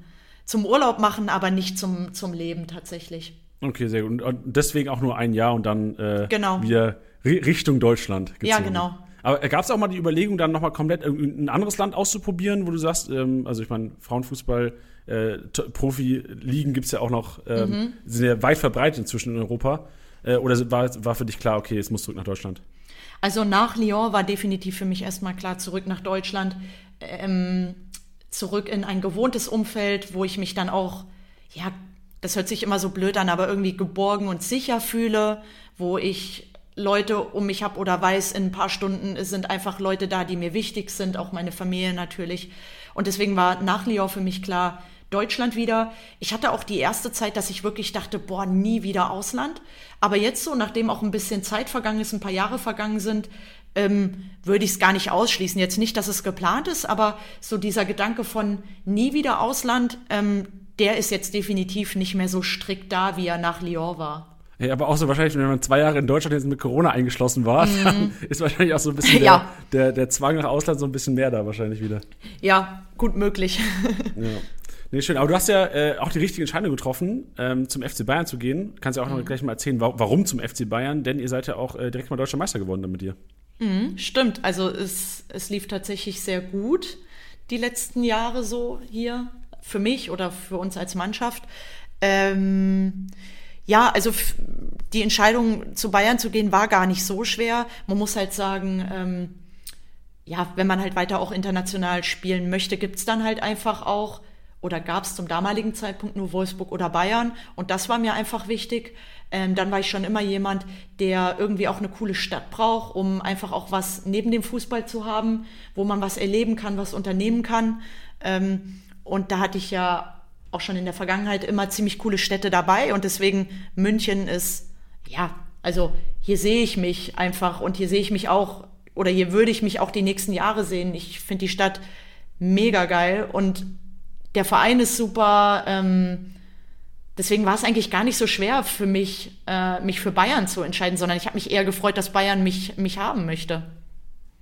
zum Urlaub machen, aber nicht zum, zum Leben tatsächlich. Okay, sehr gut. Und deswegen auch nur ein Jahr und dann äh, genau. wieder Richtung Deutschland gezogen. Ja, genau. Aber gab es auch mal die Überlegung, dann nochmal komplett ein anderes Land auszuprobieren, wo du sagst, ähm, also ich meine, Frauenfußball, äh, Profi-Ligen gibt es ja auch noch, ähm, mhm. sind ja weit verbreitet inzwischen in Europa. Äh, oder war, war für dich klar, okay, es muss zurück nach Deutschland? Also nach Lyon war definitiv für mich erstmal klar, zurück nach Deutschland, ähm, zurück in ein gewohntes Umfeld, wo ich mich dann auch, ja, das hört sich immer so blöd an, aber irgendwie geborgen und sicher fühle, wo ich Leute um mich habe oder weiß, in ein paar Stunden sind einfach Leute da, die mir wichtig sind, auch meine Familie natürlich. Und deswegen war nach Lyon für mich klar, Deutschland wieder. Ich hatte auch die erste Zeit, dass ich wirklich dachte, boah, nie wieder Ausland. Aber jetzt so, nachdem auch ein bisschen Zeit vergangen ist, ein paar Jahre vergangen sind, ähm, würde ich es gar nicht ausschließen. Jetzt nicht, dass es geplant ist, aber so dieser Gedanke von nie wieder Ausland, ähm, der ist jetzt definitiv nicht mehr so strikt da, wie er nach Lyon war. Ja, aber auch so wahrscheinlich, wenn man zwei Jahre in Deutschland jetzt mit Corona eingeschlossen war, mm. dann ist wahrscheinlich auch so ein bisschen der, ja. der, der, Zwang nach Ausland so ein bisschen mehr da wahrscheinlich wieder. Ja, gut möglich. ja. Nee, schön. Aber du hast ja äh, auch die richtige Entscheidung getroffen, ähm, zum FC Bayern zu gehen. Kannst ja auch mhm. noch gleich mal erzählen, warum zum FC Bayern, denn ihr seid ja auch äh, direkt mal deutscher Meister geworden dann mit dir. Mhm, stimmt. Also es, es lief tatsächlich sehr gut die letzten Jahre so hier für mich oder für uns als Mannschaft. Ähm, ja, also die Entscheidung zu Bayern zu gehen war gar nicht so schwer. Man muss halt sagen, ähm, ja, wenn man halt weiter auch international spielen möchte, gibt's dann halt einfach auch oder gab es zum damaligen Zeitpunkt nur Wolfsburg oder Bayern und das war mir einfach wichtig. Ähm, dann war ich schon immer jemand, der irgendwie auch eine coole Stadt braucht, um einfach auch was neben dem Fußball zu haben, wo man was erleben kann, was unternehmen kann. Ähm, und da hatte ich ja auch schon in der Vergangenheit immer ziemlich coole Städte dabei und deswegen München ist, ja, also hier sehe ich mich einfach und hier sehe ich mich auch oder hier würde ich mich auch die nächsten Jahre sehen. Ich finde die Stadt mega geil und der Verein ist super. Ähm, deswegen war es eigentlich gar nicht so schwer für mich, äh, mich für Bayern zu entscheiden, sondern ich habe mich eher gefreut, dass Bayern mich, mich haben möchte.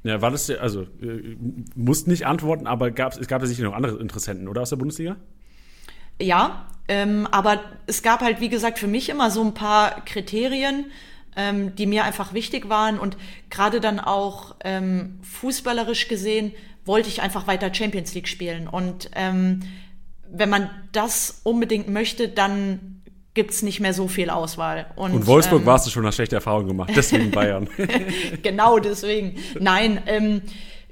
Ja, war das, also, äh, musst nicht antworten, aber gab, es gab ja sicher noch andere Interessenten, oder aus der Bundesliga? Ja, ähm, aber es gab halt, wie gesagt, für mich immer so ein paar Kriterien, ähm, die mir einfach wichtig waren und gerade dann auch ähm, fußballerisch gesehen wollte ich einfach weiter Champions League spielen und ähm, wenn man das unbedingt möchte, dann gibt es nicht mehr so viel Auswahl. Und, und Wolfsburg ähm, warst du schon eine schlechte Erfahrung gemacht, deswegen Bayern. genau, deswegen. Nein, ähm,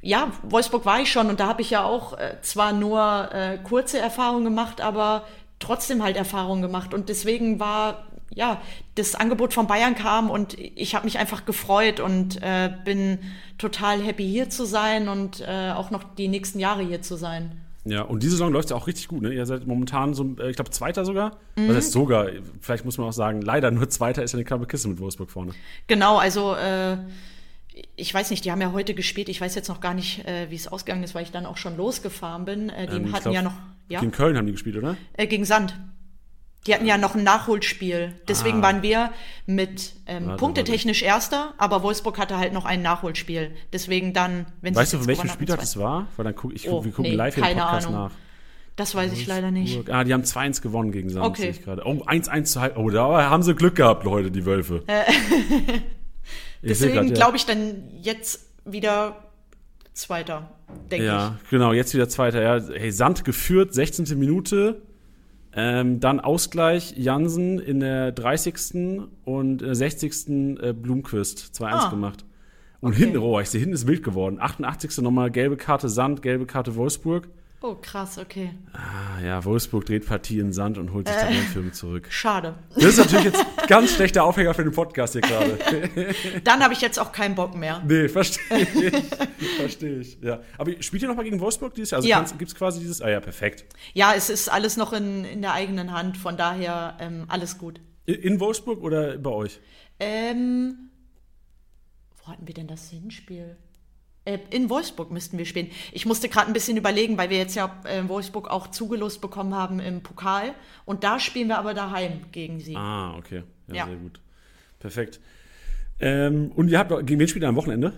ja, Wolfsburg war ich schon und da habe ich ja auch äh, zwar nur äh, kurze Erfahrungen gemacht, aber trotzdem halt Erfahrungen gemacht. Und deswegen war, ja, das Angebot von Bayern kam und ich habe mich einfach gefreut und äh, bin total happy hier zu sein und äh, auch noch die nächsten Jahre hier zu sein. Ja, und diese Saison läuft ja auch richtig gut. Ne? Ihr seid momentan so, äh, ich glaube, Zweiter sogar. Mhm. Was heißt sogar? Vielleicht muss man auch sagen, leider nur Zweiter ist ja eine knappe Kiste mit Wolfsburg vorne. Genau, also äh, ich weiß nicht, die haben ja heute gespielt. Ich weiß jetzt noch gar nicht, äh, wie es ausgegangen ist, weil ich dann auch schon losgefahren bin. Äh, die ähm, hatten glaub, ja noch. Ja? Gegen Köln haben die gespielt, oder? Äh, gegen Sand. Die hatten ja noch ein Nachholspiel. Deswegen ah. waren wir mit ähm, punktetechnisch Erster, aber Wolfsburg hatte halt noch ein Nachholspiel. Deswegen dann, wenn Weißt du, von welchem Spieltag das war? Weil dann guck, ich, oh, wir gucken nee, live den Podcast Ahnung. nach. Das weiß ich leider nicht. Ah, die haben 2-1 gewonnen gegen Sand, okay. ich gerade. Oh, 1-1 zu halb. Oh, da haben sie Glück gehabt, Leute, die Wölfe. Deswegen glaube ich dann jetzt wieder Zweiter, denke ja, ich. Ja, genau, jetzt wieder Zweiter. Ja, hey, Sand geführt, 16. Minute. Ähm, dann Ausgleich Jansen in der 30. und äh, 60. Äh, Blumquist 2-1 ah. gemacht. Und okay. hinten, oh, ich sehe, hinten ist wild geworden. 88. nochmal gelbe Karte Sand, gelbe Karte Wolfsburg. Oh, krass, okay. Ah, ja, Wolfsburg dreht Partie in Sand und holt sich äh, Tabellenführung zurück. Schade. Das ist natürlich jetzt ganz schlechter Aufhänger für den Podcast hier gerade. Dann habe ich jetzt auch keinen Bock mehr. Nee, verstehe ich. verstehe ich, ja. Aber spielt ihr noch mal gegen Wolfsburg dieses Jahr? Also ja. gibt es quasi dieses, ah ja, perfekt. Ja, es ist alles noch in, in der eigenen Hand, von daher ähm, alles gut. In, in Wolfsburg oder bei euch? Ähm, wo hatten wir denn das Hinspiel? Äh, in Wolfsburg müssten wir spielen. Ich musste gerade ein bisschen überlegen, weil wir jetzt ja in Wolfsburg auch zugelost bekommen haben im Pokal. Und da spielen wir aber daheim gegen sie. Ah, okay. Ja, ja. sehr gut. Perfekt. Ähm, und ihr habt, gegen wen spielt ihr am Wochenende?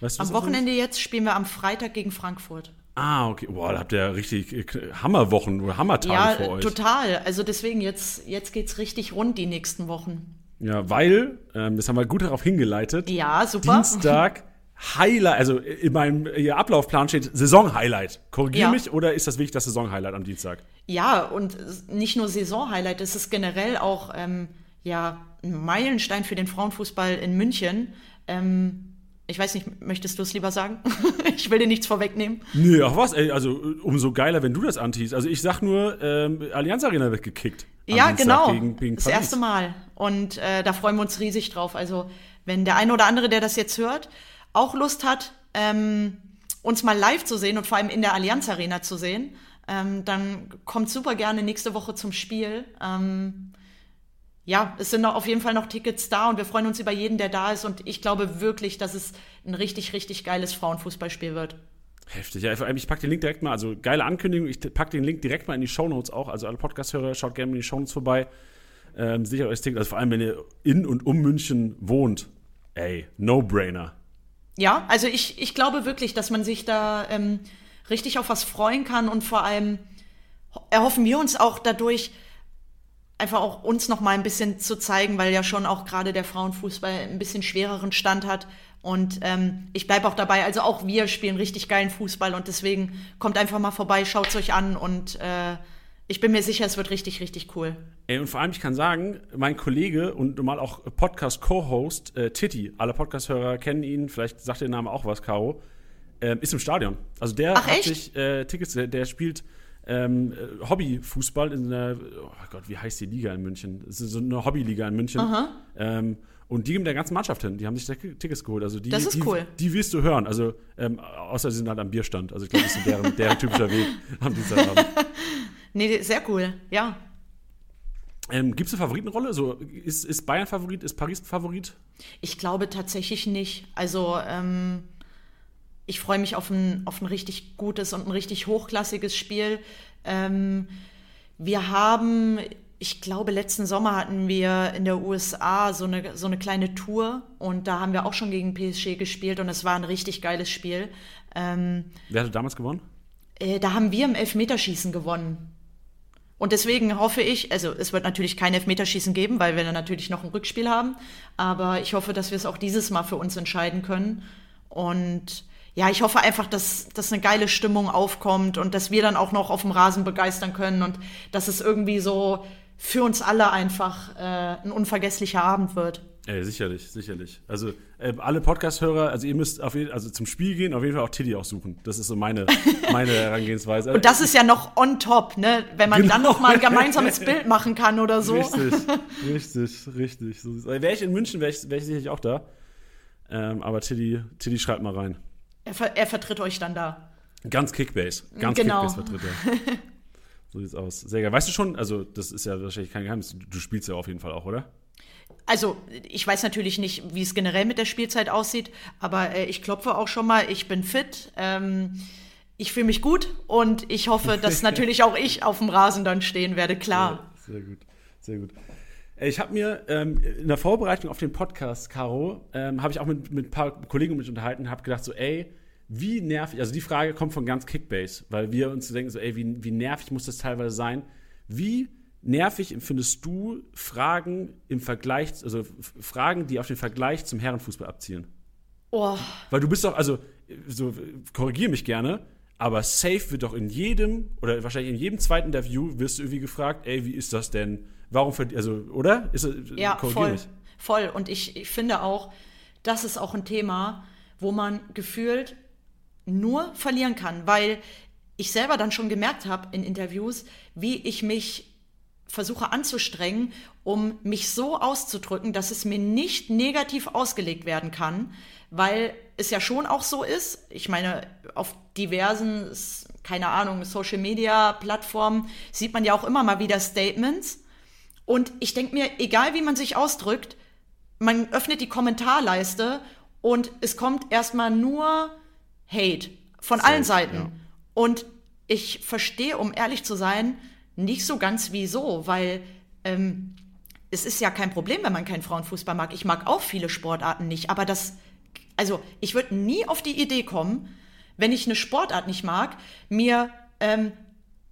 Weißt du, am Wochenende jetzt spielen wir am Freitag gegen Frankfurt. Ah, okay. Boah, da habt ihr richtig äh, Hammerwochen oder Hammertage ja, vor euch. Ja, total. Also deswegen, jetzt, jetzt geht es richtig rund die nächsten Wochen. Ja, weil, ähm, das haben wir gut darauf hingeleitet. Ja, super. Dienstag Highlight, also in meinem ihr Ablaufplan steht Saison-Highlight. Korrigiere ja. mich oder ist das wirklich das Saison-Highlight am Dienstag? Ja, und nicht nur Saison-Highlight, es ist generell auch ähm, ja, ein Meilenstein für den Frauenfußball in München. Ähm, ich weiß nicht, möchtest du es lieber sagen? ich will dir nichts vorwegnehmen. Nee, ach was, ey, also umso geiler, wenn du das antiest. Also ich sag nur, ähm, Allianz Arena wird gekickt. Ja, genau. Gegen, gegen das erste Mal. Und äh, da freuen wir uns riesig drauf. Also, wenn der eine oder andere, der das jetzt hört, auch Lust hat, ähm, uns mal live zu sehen und vor allem in der Allianz Arena zu sehen, ähm, dann kommt super gerne nächste Woche zum Spiel. Ähm, ja, es sind auf jeden Fall noch Tickets da und wir freuen uns über jeden, der da ist. Und ich glaube wirklich, dass es ein richtig, richtig geiles Frauenfußballspiel wird. Heftig. Ja, ich packe den Link direkt mal, also geile Ankündigung, ich packe den Link direkt mal in die Shownotes auch. Also alle Podcast-Hörer, schaut gerne in die Shownotes vorbei. Ähm, sichert euch Ticket. Also vor allem, wenn ihr in und um München wohnt. Ey, No-Brainer. Ja, also ich, ich glaube wirklich, dass man sich da ähm, richtig auf was freuen kann und vor allem erhoffen wir uns auch dadurch, einfach auch uns noch mal ein bisschen zu zeigen, weil ja schon auch gerade der Frauenfußball ein bisschen schwereren Stand hat. Und ähm, ich bleibe auch dabei, also auch wir spielen richtig geilen Fußball und deswegen kommt einfach mal vorbei, schaut es euch an und äh, ich bin mir sicher, es wird richtig, richtig cool. Ey, und vor allem, ich kann sagen, mein Kollege und normal auch Podcast-Co-Host äh, Titi, alle Podcast-Hörer kennen ihn, vielleicht sagt der Name auch was, Caro, äh, ist im Stadion. Also der Ach, hat echt? sich äh, Tickets, der, spielt ähm, Hobbyfußball in einer, oh Gott, wie heißt die Liga in München? Es ist so eine Hobbyliga in München. Ähm, und die geben der ganzen Mannschaft hin. Die haben sich da Tickets geholt. Also die, das ist die, cool. Die wirst du hören. Also, ähm, außer sie sind halt am Bierstand. Also ich glaube, das ist deren, deren typischer Weg am Dienstagabend. nee, sehr cool, ja. Ähm, Gibt es eine Favoritenrolle? So, ist, ist Bayern Favorit? Ist Paris Favorit? Ich glaube tatsächlich nicht. Also, ähm, ich freue mich auf ein, auf ein richtig gutes und ein richtig hochklassiges Spiel. Ähm, wir haben, ich glaube, letzten Sommer hatten wir in der USA so eine, so eine kleine Tour und da haben wir auch schon gegen PSG gespielt und es war ein richtig geiles Spiel. Ähm, Wer hatte damals gewonnen? Äh, da haben wir im Elfmeterschießen gewonnen. Und deswegen hoffe ich, also es wird natürlich kein Elfmeterschießen geben, weil wir dann natürlich noch ein Rückspiel haben. Aber ich hoffe, dass wir es auch dieses Mal für uns entscheiden können. Und ja, ich hoffe einfach, dass, dass eine geile Stimmung aufkommt und dass wir dann auch noch auf dem Rasen begeistern können und dass es irgendwie so für uns alle einfach äh, ein unvergesslicher Abend wird. Ey, sicherlich, sicherlich. Also äh, alle Podcast-Hörer, also ihr müsst auf jeden, also zum Spiel gehen, auf jeden Fall auch Tiddy auch suchen. Das ist so meine, meine Herangehensweise. Und das ist ja noch on top, ne? Wenn man genau. dann noch mal ein gemeinsames Bild machen kann oder so. Richtig, richtig, richtig. So, wäre ich in München, wäre ich, wär ich sicherlich auch da. Ähm, aber Tiddy, Tiddy schreibt mal rein. Er, ver er vertritt euch dann da. Ganz Kickbase. Ganz genau. Kickbase vertritt er. so sieht's aus. Sehr geil. Weißt du schon, also das ist ja wahrscheinlich kein Geheimnis, du spielst ja auf jeden Fall auch, oder? Also, ich weiß natürlich nicht, wie es generell mit der Spielzeit aussieht, aber äh, ich klopfe auch schon mal, ich bin fit. Ähm, ich fühle mich gut und ich hoffe, dass natürlich auch ich auf dem Rasen dann stehen werde, klar. Ja, sehr gut, sehr gut. Ich habe mir ähm, in der Vorbereitung auf den Podcast, Caro, ähm, habe ich auch mit, mit ein paar Kollegen mich unterhalten, habe gedacht so, ey, wie nervig, also die Frage kommt von ganz Kickbase, weil wir uns denken so, ey, wie, wie nervig muss das teilweise sein? Wie nervig empfindest du Fragen im Vergleich, also Fragen, die auf den Vergleich zum Herrenfußball abzielen? Oh. Weil du bist doch, also, so, korrigier mich gerne, aber safe wird doch in jedem, oder wahrscheinlich in jedem zweiten Interview wirst du irgendwie gefragt, ey, wie ist das denn? Warum verdient, also, oder? Ist, ja, voll. Mich. Voll. Und ich, ich finde auch, das ist auch ein Thema, wo man gefühlt nur verlieren kann, weil ich selber dann schon gemerkt habe in Interviews, wie ich mich versuche anzustrengen, um mich so auszudrücken, dass es mir nicht negativ ausgelegt werden kann, weil es ja schon auch so ist. Ich meine, auf diversen, keine Ahnung, Social Media Plattformen sieht man ja auch immer mal wieder Statements und ich denke mir, egal wie man sich ausdrückt, man öffnet die Kommentarleiste und es kommt erstmal nur Hate von Safe, allen Seiten. ja. Und ich verstehe, um ehrlich zu sein, nicht so ganz wieso, weil ähm, es ist ja kein Problem, wenn man keinen Frauenfußball mag. Ich mag auch viele Sportarten nicht, aber das, also ich würde nie auf die Idee kommen, wenn ich eine Sportart nicht mag, mir ähm,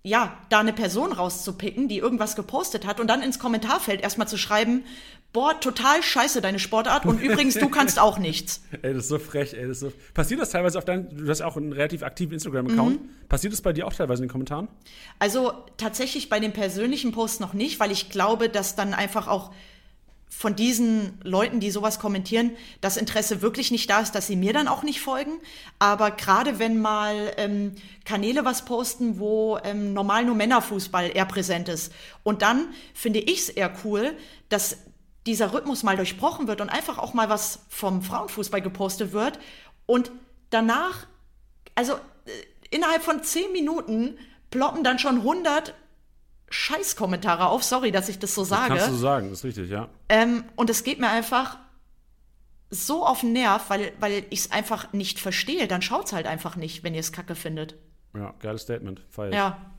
ja, da eine Person rauszupicken, die irgendwas gepostet hat und dann ins Kommentarfeld erstmal zu schreiben, boah, total scheiße deine Sportart und übrigens, du kannst auch nichts. Ey, das ist so frech, ey. Das so Passiert das teilweise auf deinem, du hast ja auch einen relativ aktiven Instagram-Account. Mhm. Passiert das bei dir auch teilweise in den Kommentaren? Also tatsächlich bei den persönlichen Posts noch nicht, weil ich glaube, dass dann einfach auch von diesen Leuten, die sowas kommentieren, das Interesse wirklich nicht da ist, dass sie mir dann auch nicht folgen. Aber gerade wenn mal ähm, Kanäle was posten, wo ähm, normal nur Männerfußball eher präsent ist. Und dann finde ich es eher cool, dass dieser Rhythmus mal durchbrochen wird und einfach auch mal was vom Frauenfußball gepostet wird. Und danach, also äh, innerhalb von zehn Minuten ploppen dann schon 100 Scheißkommentare auf. Sorry, dass ich das so sage. Kannst du so sagen, das ist richtig, ja. Ähm, und es geht mir einfach so auf den Nerv, weil, weil ich es einfach nicht verstehe. Dann schaut's halt einfach nicht, wenn ihr es kacke findet. Ja, geiles Statement. Feier. Ja.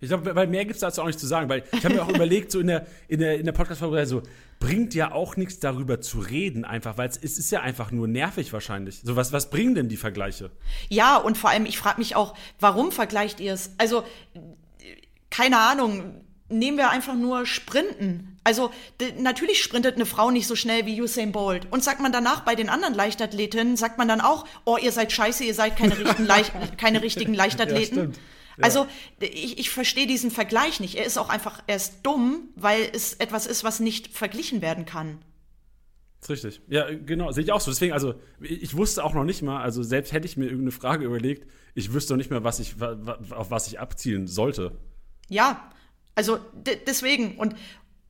Ich glaube, weil mehr gibt es dazu auch nicht zu sagen, weil ich habe mir auch überlegt, so in der, in der, in der Podcast-Folge, so, bringt ja auch nichts darüber zu reden, einfach, weil es ist, ja einfach nur nervig wahrscheinlich. So, was, was bringen denn die Vergleiche? Ja, und vor allem, ich frage mich auch, warum vergleicht ihr es? Also, keine Ahnung, nehmen wir einfach nur Sprinten. Also, natürlich sprintet eine Frau nicht so schnell wie Usain Bolt. Und sagt man danach bei den anderen Leichtathletinnen, sagt man dann auch, oh, ihr seid scheiße, ihr seid keine richtigen, Leicht keine richtigen Leichtathleten. stimmt. Ja. Also, ich, ich verstehe diesen Vergleich nicht. Er ist auch einfach, er ist dumm, weil es etwas ist, was nicht verglichen werden kann. Das ist richtig. Ja, genau, sehe ich auch so. Deswegen, also, ich wusste auch noch nicht mal, also selbst hätte ich mir irgendeine Frage überlegt, ich wüsste noch nicht mehr, was ich, auf was ich abzielen sollte. Ja, also de- deswegen. Und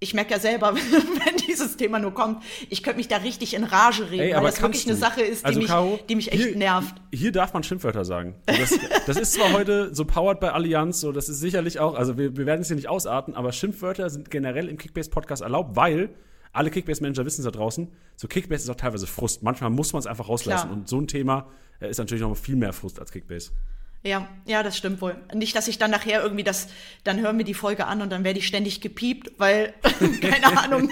ich merke ja selber, wenn dieses Thema nur kommt, ich könnte mich da richtig in Rage reden, Ey, weil das wirklich eine. Sache ist, die, Also, mich, Caro, die mich echt hier, nervt. Hier darf man Schimpfwörter sagen. Das, das ist zwar heute so powered bei Allianz, so das ist sicherlich auch, also wir, wir werden es hier nicht ausarten, aber Schimpfwörter sind generell im Kickbase-Podcast erlaubt, weil alle Kickbase-Manager wissen es da draußen, so Kickbase ist auch teilweise Frust. Manchmal muss man es einfach rauslassen. Klar. Und so ein Thema äh, ist natürlich noch viel mehr Frust als Kickbase. Ja, ja, das stimmt wohl. Nicht, dass ich dann nachher irgendwie das, dann hören wir die Folge an und dann werde ich ständig gepiept, weil, keine Ahnung,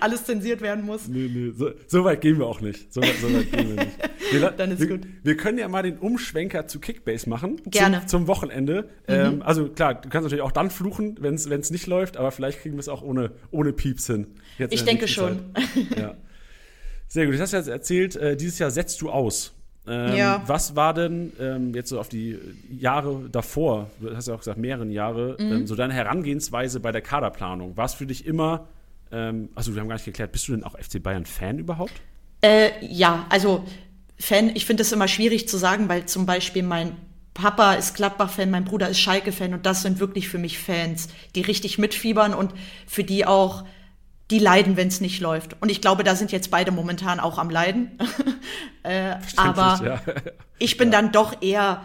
alles zensiert werden muss. Nee, nee, so, so weit gehen wir auch nicht. So weit, so weit gehen wir nicht. Wir, Dann ist wir, gut. wir können ja mal den Umschwenker zu Kickbase machen. Gerne. Mhm. Zum, zum Wochenende. Ähm, also klar, du kannst natürlich auch dann fluchen, wenn es nicht läuft, aber vielleicht kriegen wir es auch ohne, ohne Pieps hin. Ich denke schon. Ja. Sehr gut. Du hast ja jetzt erzählt, äh, dieses Jahr setzt du aus. Ähm, Ja. Was war denn ähm, jetzt so auf die Jahre davor, du hast ja auch gesagt, mehreren Jahre, Mhm. ähm, so deine Herangehensweise bei der Kaderplanung? War es für dich immer, ähm, also wir haben gar nicht geklärt, bist du denn auch FC Bayern-Fan überhaupt? Äh, ja, also Fan, ich finde es immer schwierig zu sagen, weil zum Beispiel mein Papa ist Gladbach-Fan, mein Bruder ist Schalke-Fan und das sind wirklich für mich Fans, die richtig mitfiebern und für die auch, die leiden, wenn es nicht läuft. Und ich glaube, da sind jetzt beide momentan auch am Leiden. äh, aber ja. ich bin dann doch eher,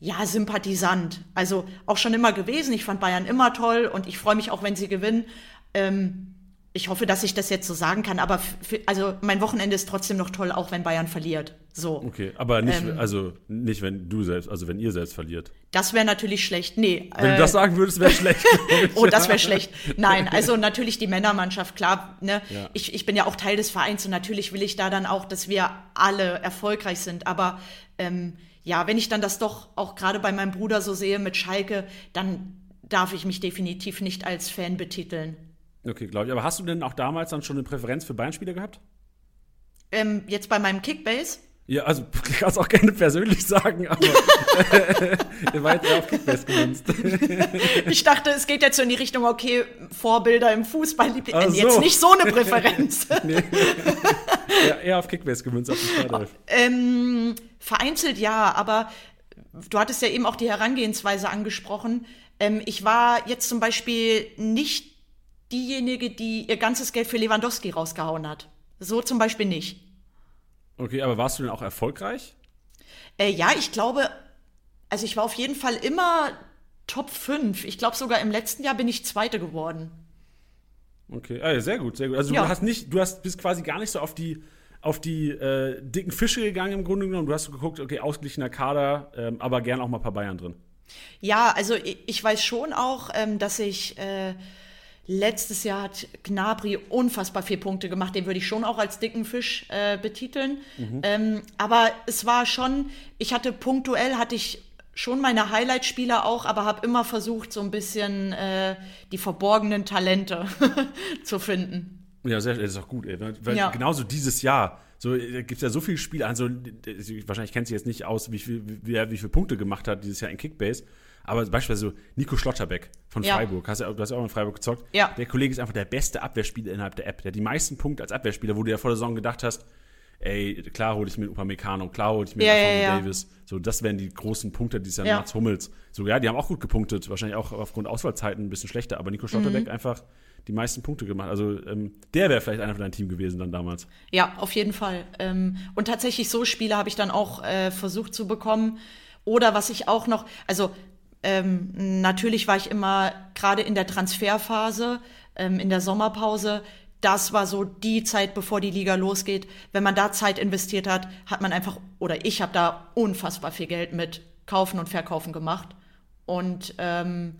ja, Sympathisant. Also auch schon immer gewesen. Ich fand Bayern immer toll und ich freue mich auch, wenn sie gewinnen. Ähm, ich hoffe, dass ich das jetzt so sagen kann, aber f- f- also mein Wochenende ist trotzdem noch toll, auch wenn Bayern verliert. So. Okay, aber nicht, Ähm. also nicht, wenn du selbst, also wenn ihr selbst verliert. Das wäre natürlich schlecht. Nee. Wenn du das sagen würdest, wäre schlecht. Oh, das wäre schlecht. Nein, also natürlich die Männermannschaft, klar. Ne? Ja. Ich, ich bin ja auch Teil des Vereins und natürlich will ich da dann auch, dass wir alle erfolgreich sind. Aber ähm, ja, wenn ich dann das doch auch gerade bei meinem Bruder so sehe mit Schalke, dann darf ich mich definitiv nicht als Fan betiteln. Okay, glaube ich. Aber hast du denn auch damals dann schon eine Präferenz für Bayern-Spieler gehabt? Ähm, jetzt bei meinem Kickbase. Ja, also du kannst auch gerne persönlich sagen, aber ihr war jetzt eher auf Kickbase gemünzt. Ich dachte, es geht jetzt so in die Richtung, okay, Vorbilder im Fußball. Ach so. Jetzt nicht so eine Präferenz. Ja, eher auf Kickbase gemünzt, auf die Startelf. Ähm, vereinzelt ja, aber du hattest ja eben auch die Herangehensweise angesprochen. Ähm, ich war jetzt zum Beispiel nicht diejenige, die ihr ganzes Geld für Lewandowski rausgehauen hat. So zum Beispiel nicht. Okay, aber warst du denn auch erfolgreich? Äh, ja, ich glaube, also ich war auf jeden Fall immer Top 5. Ich glaube sogar im letzten Jahr bin ich Zweite geworden. Okay, ah, ja, sehr gut, sehr gut. Also Ja. du hast nicht, du hast bist quasi gar nicht so auf die auf die äh, dicken Fische gegangen im Grunde genommen. Du hast geguckt, okay, ausgeglichener Kader, ähm, aber gern auch mal ein paar Bayern drin. Ja, also ich, ich weiß schon auch, ähm, dass ich äh, letztes Jahr hat Gnabry unfassbar viele Punkte gemacht. Den würde ich schon auch als dicken Fisch äh, betiteln. Mhm. Ähm, aber es war schon, ich hatte punktuell, hatte ich schon meine Highlight-Spieler auch, aber habe immer versucht, so ein bisschen äh, die verborgenen Talente zu finden. Ja, sehr, das ist auch gut, ey. Weil ja. genauso dieses Jahr, so gibt es ja so viele Spiele, also wahrscheinlich kennt sie jetzt nicht aus, wie viel, wie, wie viele Punkte gemacht hat dieses Jahr in Kickbase. Aber beispielsweise so Nico Schlotterbeck von ja. Freiburg, hast du, du hast ja auch in Freiburg gezockt. Ja. Der Kollege ist einfach der beste Abwehrspieler innerhalb der App. Der hat die meisten Punkte als Abwehrspieler, wo du ja vor der Saison gedacht hast, ey, klar hole ich mir Upamecano, klar hole ich mir ja, ja, ja. Davis. So, das wären die großen Punkte dieses Jahr ja. Mats Hummels. So, ja, die haben auch gut gepunktet, wahrscheinlich auch aufgrund Auswahlzeiten ein bisschen schlechter, aber Nico Schlotterbeck mhm. einfach die meisten Punkte gemacht. Also ähm, der wäre vielleicht einer von deinem Team gewesen dann damals. Ja, auf jeden Fall. Ähm, und tatsächlich so Spiele habe ich dann auch äh, versucht zu bekommen. Oder was ich auch noch, also ähm, natürlich war ich immer gerade in der Transferphase, ähm, in der Sommerpause, das war so die Zeit, bevor die Liga losgeht. Wenn man da Zeit investiert hat, hat man einfach, oder ich habe da unfassbar viel Geld mit Kaufen und Verkaufen gemacht. Und ähm,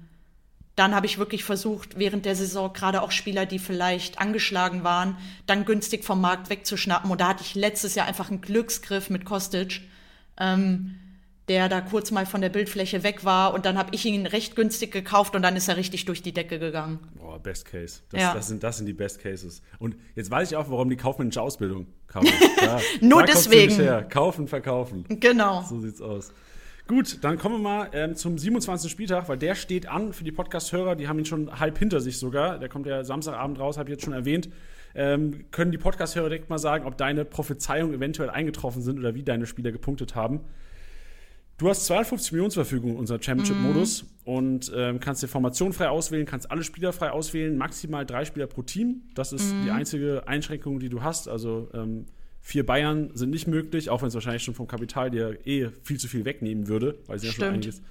dann habe ich wirklich versucht, während der Saison gerade auch Spieler, die vielleicht angeschlagen waren, dann günstig vom Markt wegzuschnappen. Und da hatte ich letztes Jahr einfach einen Glücksgriff mit Kostic. Ähm, der da kurz mal von der Bildfläche weg war und dann habe ich ihn recht günstig gekauft und dann ist er richtig durch die Decke gegangen. Boah, Best Case. Das, ja. das, sind, das sind die Best Cases. Und jetzt weiß ich auch, warum die kaufmännische Ausbildung kaufen. Ja, Nur deswegen. Kaufen, verkaufen. Genau. So sieht's aus. Gut, dann kommen wir mal ähm, zum 27. Spieltag, weil der steht an für die Podcast-Hörer. Die haben ihn schon halb hinter sich sogar. Der kommt ja Samstagabend raus, habe ich jetzt schon erwähnt. Ähm, können die Podcast-Hörer direkt mal sagen, ob deine Prophezeiungen eventuell eingetroffen sind oder wie deine Spieler gepunktet haben. Du hast 52 Millionen zur Verfügung in unser Championship-Modus mhm. und ähm, kannst die Formation frei auswählen, kannst alle Spieler frei auswählen, maximal drei Spieler pro Team. Das ist mhm. die einzige Einschränkung, die du hast. Also ähm, vier Bayern sind nicht möglich, auch wenn es wahrscheinlich schon vom Kapital dir eh viel zu viel wegnehmen würde, weil sie ja schon einiges,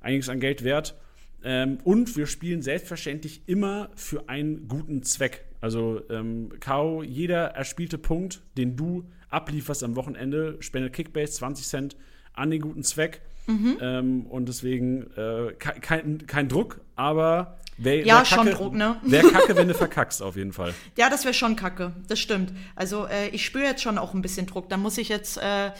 einiges an Geld wert. Ähm, und wir spielen selbstverständlich immer für einen guten Zweck. Also, ähm, Kao, jeder erspielte Punkt, den du ablieferst am Wochenende, spendet Kickbase 20 Cent an den guten Zweck. Mhm. Ähm, und deswegen äh, kein, kein Druck, aber wär, ja, wär schon Druck, ne? Wäre kacke, wenn du verkackst, auf jeden Fall. Ja, das wäre schon kacke, das stimmt. Also äh, ich spüre jetzt schon auch ein bisschen Druck. Da muss ich jetzt äh,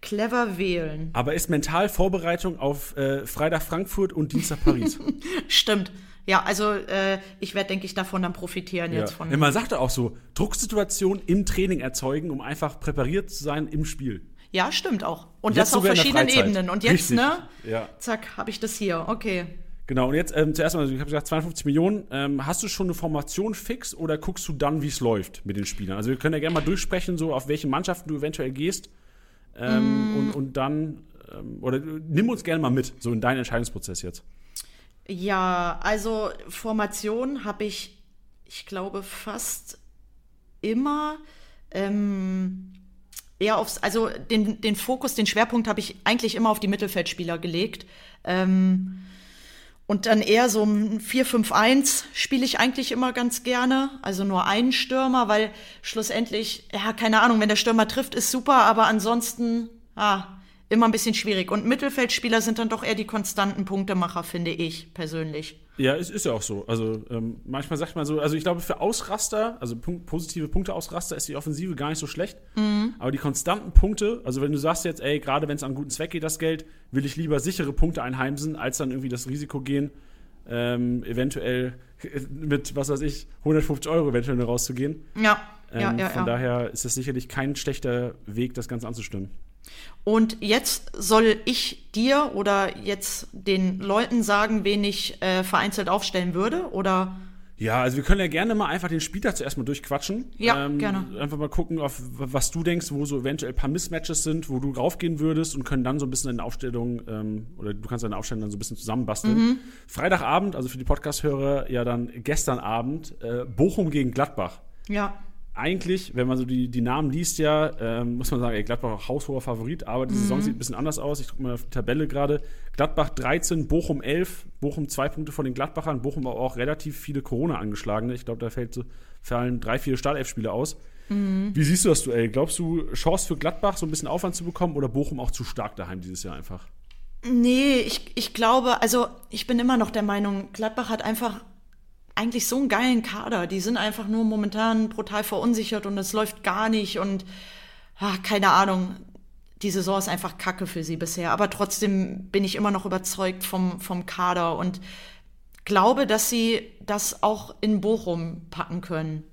clever wählen. Aber ist mental Vorbereitung auf äh, Freitag Frankfurt und Dienstag Paris? stimmt. Ja, also äh, ich werde, denke ich, davon dann profitieren ja. jetzt von. Ja, man sagte auch so, Drucksituation im Training erzeugen, um einfach präpariert zu sein im Spiel. Ja, stimmt auch. Und jetzt das auf verschiedenen Ebenen. Und jetzt, Richtig. ne? Ja. Zack, habe ich das hier. Okay. Genau, und jetzt ähm, zuerst mal, ich habe gesagt, 52 Millionen. Ähm, hast du schon eine Formation fix oder guckst du dann, wie es läuft mit den Spielern? Also wir können ja gerne mal durchsprechen, so auf welche Mannschaften du eventuell gehst. Ähm, mm. und, und dann, ähm, oder nimm uns gerne mal mit, so in deinen Entscheidungsprozess jetzt. Ja, also Formation habe ich, ich glaube, fast immer ähm, eher aufs, also den, den Fokus, den Schwerpunkt habe ich eigentlich immer auf die Mittelfeldspieler gelegt. Ähm, und dann eher so ein 4-5-1 spiele ich eigentlich immer ganz gerne. Also nur einen Stürmer, weil schlussendlich, ja, keine Ahnung, wenn der Stürmer trifft, ist super, aber ansonsten, ah, immer ein bisschen schwierig. Und Mittelfeldspieler sind dann doch eher die konstanten Punktemacher, finde ich persönlich. Ja, es ist ja auch so. Also ähm, manchmal sagt man so, also ich glaube für Ausraster, also Punkt, positive Punkteausraster ist die Offensive gar nicht so schlecht. Mhm. Aber die konstanten Punkte, also wenn du sagst jetzt, ey, gerade wenn es an guten Zweck geht, das Geld, will ich lieber sichere Punkte einheimsen, als dann irgendwie das Risiko gehen, ähm, eventuell mit, was weiß ich, 150 Euro eventuell rauszugehen. Ja. Ähm, ja, ja, von ja. daher ist es sicherlich kein schlechter Weg, das Ganze anzustimmen. Und jetzt soll ich dir oder jetzt den Leuten sagen, wen ich äh, vereinzelt aufstellen würde? Oder? Ja, also wir können ja gerne mal einfach den Spieltag zuerst mal durchquatschen. Ja, ähm, gerne. Einfach mal gucken, auf was du denkst, wo so eventuell ein paar Missmatches sind, wo du raufgehen würdest und können dann so ein bisschen deine Aufstellung, ähm, oder du kannst deine Aufstellung dann so ein bisschen zusammenbasteln. Mhm. Freitagabend, also für die Podcast-Hörer, ja dann gestern Abend, äh, Bochum gegen Gladbach. Ja. Eigentlich, wenn man so die, die Namen liest, ja, ähm, muss man sagen, ey, Gladbach auch haushoher Favorit, aber die Saison sieht ein bisschen anders aus. Ich gucke mal auf die Tabelle gerade. Gladbach 13, Bochum 11, Bochum zwei Punkte von den Gladbachern, Bochum aber auch relativ viele Corona-Angeschlagene. Ich glaube, da fällt so, fallen drei, vier Startelf-Spiele aus. Wie siehst du das Duell? Glaubst du, Chance für Gladbach, so ein bisschen Aufwand zu bekommen oder Bochum auch zu stark daheim dieses Jahr einfach? Nee, ich, ich glaube, also ich bin immer noch der Meinung, Gladbach hat einfach eigentlich so einen geilen Kader. Die sind einfach nur momentan brutal verunsichert und es läuft gar nicht und ah, keine Ahnung. Die Saison ist einfach kacke für sie bisher. Aber trotzdem bin ich immer noch überzeugt vom, vom Kader und glaube, dass sie das auch in Bochum packen können.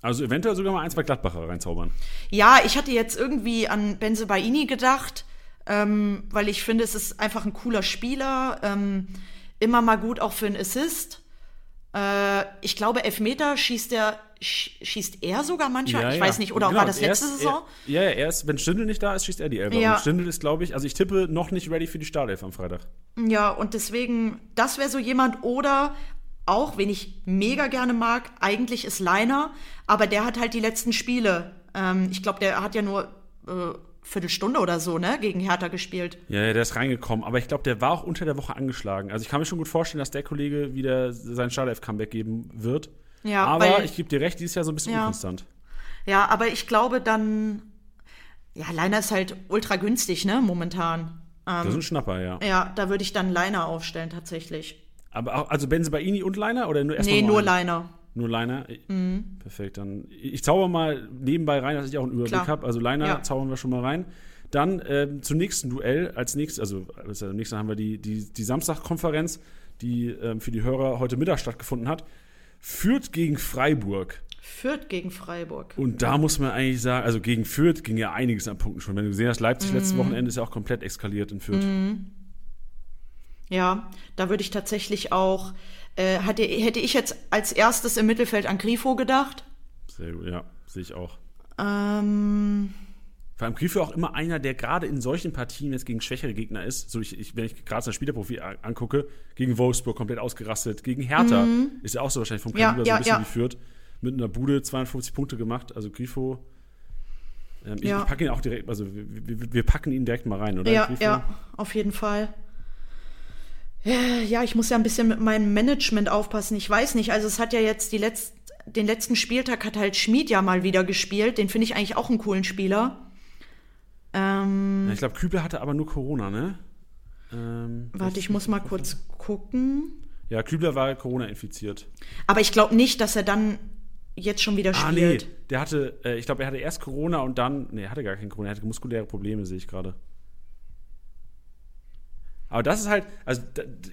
Also eventuell sogar mal ein, zwei Gladbacher reinzaubern. Ja, ich hatte jetzt irgendwie an Benze Baini gedacht, ähm, weil ich finde, es ist einfach ein cooler Spieler. Ähm, immer mal gut auch für einen Assist. Äh, ich glaube, Elfmeter schießt er, sch- schießt er sogar manchmal. ich weiß nicht, oder Genau, war das letzte ist, Saison? Er, ja, ja, er ist, wenn Stindl nicht da ist, schießt er die Elfer. Ja. Und Stindl ist, glaube ich, also ich tippe, noch nicht ready für die Startelf am Freitag. Ja, und deswegen, das wäre so jemand. Oder auch, wen ich mega gerne mag, eigentlich ist Leiner, aber der hat halt die letzten Spiele. Ähm, ich glaube, der hat ja nur äh, Viertelstunde oder so, ne, gegen Hertha gespielt. Ja, ja, der ist reingekommen, aber ich glaube, der war auch unter der Woche angeschlagen. Also ich kann mir schon gut vorstellen, dass der Kollege wieder sein Startelf-Comeback geben wird. Ja, aber weil- ich gebe dir recht, dieses Jahr so ein bisschen Ja. unkonstant. Ja, aber ich glaube dann, ja, Leiner ist halt ultra günstig, ne, momentan. Das ist ein Schnapper, ja. Ja, da würde ich dann Leiner aufstellen, tatsächlich. Aber auch, also Benzebaini und Leiner oder nur erstmal Nee, nur einen? Leiner. Nur Leiner? Perfekt, dann ich zauber mal nebenbei rein, dass ich auch einen Überblick habe. Also Leiner Ja. zaubern wir schon mal rein. Dann ähm, zum nächsten Duell. Als nächstes, also als äh, nächstes haben wir die, die, die Samstagkonferenz, die ähm, für die Hörer heute Mittag stattgefunden hat. Fürth gegen Freiburg. Fürth gegen Freiburg. Und da muss man eigentlich sagen, also gegen Fürth ging ja einiges an Punkten schon. Wenn du gesehen hast, Leipzig Mhm. letztes Wochenende ist ja auch komplett eskaliert in Fürth. Ja, da würde ich tatsächlich auch, äh, hatte, hätte ich jetzt als erstes im Mittelfeld an Grifo gedacht. Sehr gut, ja, sehe ich auch. Ähm, Vor allem Grifo auch immer einer, der gerade in solchen Partien jetzt gegen schwächere Gegner ist. So ich, ich, wenn ich gerade sein Spielerprofil angucke, gegen Wolfsburg komplett ausgerastet, gegen Hertha ist ja auch so wahrscheinlich vom Mhm. Ja, Kaliber so ja, ein bisschen ja. wie Fürth. Mit einer Bude 52 Punkte gemacht, also Grifo. Ähm, ich, Ja. ich packe ihn auch direkt, also wir, wir, packen ihn direkt mal rein, oder? ja, ja, auf jeden Fall. Ja, ich muss ja ein bisschen mit meinem Management aufpassen. Ich weiß nicht, also es hat ja jetzt die letzt, den letzten Spieltag hat halt Schmid ja mal wieder gespielt. Den finde ich eigentlich auch einen coolen Spieler. Ähm, ich glaube, Kübler hatte aber nur Corona, ne? Ähm, warte, ich muss mal kurz gucken. Ja, Kübler war Corona infiziert. Aber ich glaube nicht, dass er dann jetzt schon wieder Ah, nee. spielt. Der hatte, äh, ich glaube, er hatte erst Corona und dann, nee, er hatte gar kein Corona, er hatte muskuläre Probleme, sehe ich gerade. Aber das ist halt, also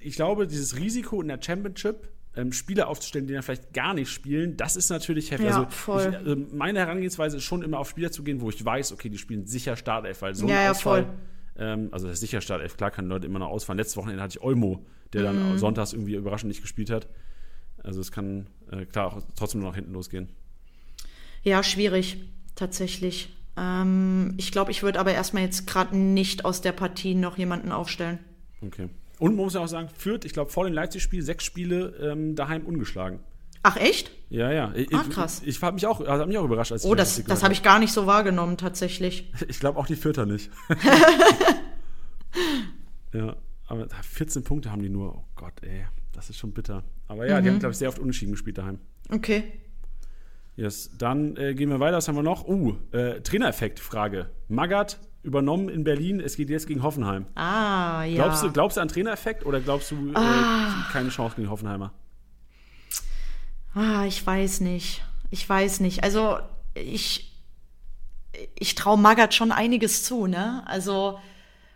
ich glaube, dieses Risiko in der Championship, ähm, Spieler aufzustellen, die dann vielleicht gar nicht spielen, das ist natürlich heftig. Ja, also voll. Ich, also meine Herangehensweise ist schon immer auf Spieler zu gehen, wo ich weiß, okay, die spielen sicher Startelf, weil so ein Ja, ja, Ausfall, voll. ähm, also das ist sicher Startelf, klar kann Leute immer noch ausfallen. Letztes Wochenende hatte ich Olmo, der dann Mhm. sonntags irgendwie überraschend nicht gespielt hat. Also es kann äh, klar auch trotzdem nur nach hinten losgehen. Ja, schwierig, tatsächlich. Ähm, ich glaube, ich würde aber erstmal jetzt gerade nicht aus der Partie noch jemanden aufstellen. Okay. Und man muss ja auch sagen, Fürth, ich glaube, vor dem Leipzig-Spiel sechs Spiele ähm, daheim ungeschlagen. Ach, echt? Ja, ja. Ich, Ah, krass. Ich, ich habe mich, auch, also, hab mich auch überrascht, als ich Oh, das das, das habe ich gar nicht so wahrgenommen, tatsächlich. Ich glaube auch die Fürther nicht. ja, aber 14 Punkte haben die nur. Oh Gott, ey. Das ist schon bitter. Aber ja, die Mhm. haben, glaube ich, sehr oft unentschieden gespielt daheim. Okay. Yes. Dann äh, gehen wir weiter. Was haben wir noch? Uh, äh, Trainereffekt-Frage. Magath übernommen in Berlin. Es geht jetzt gegen Hoffenheim. Ah, ja. Glaubst, du, glaubst du an Trainereffekt oder glaubst du Ah. äh, keine Chance gegen Hoffenheimer? Ah, ich weiß nicht. Ich weiß nicht. Also, ich, ich traue Magath schon einiges zu, ne? Also,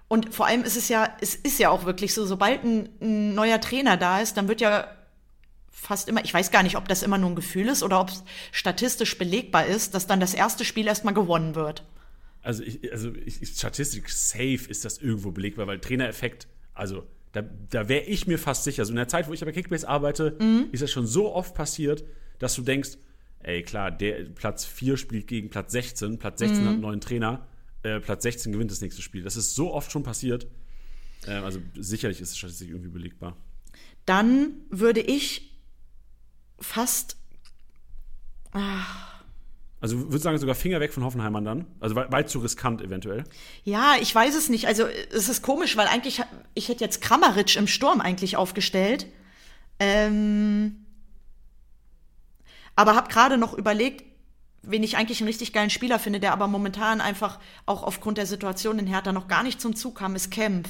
und vor allem ist es ja, es ist ja auch wirklich so, sobald ein, ein neuer Trainer da ist, dann wird ja fast immer, ich weiß gar nicht, ob das immer nur ein Gefühl ist oder ob es statistisch belegbar ist, dass dann das erste Spiel erstmal gewonnen wird. Also, ich, also ich, Statistik safe ist das irgendwo belegbar, weil Trainereffekt, also da, da wäre ich mir fast sicher. So in der Zeit, wo ich bei Kickbase arbeite, Mhm. ist das schon so oft passiert, dass du denkst, ey klar, der Platz 4 spielt gegen Platz 16, Platz 16 Mhm. hat einen neuen Trainer, äh, Platz 16 gewinnt das nächste Spiel. Das ist so oft schon passiert. Äh, also sicherlich ist Statistik irgendwie belegbar. Dann würde ich fast, Also Also würde sagen, sogar Finger weg von Hoffenheimern dann? Also weit, weit zu riskant eventuell. Ja, ich weiß es nicht. Also es ist komisch, weil eigentlich, ich hätte jetzt Kramaric im Sturm eigentlich aufgestellt. Ähm, aber habe gerade noch überlegt, wen ich eigentlich einen richtig geilen Spieler finde, der aber momentan einfach auch aufgrund der Situation in Hertha noch gar nicht zum Zug kam, ist Kempf.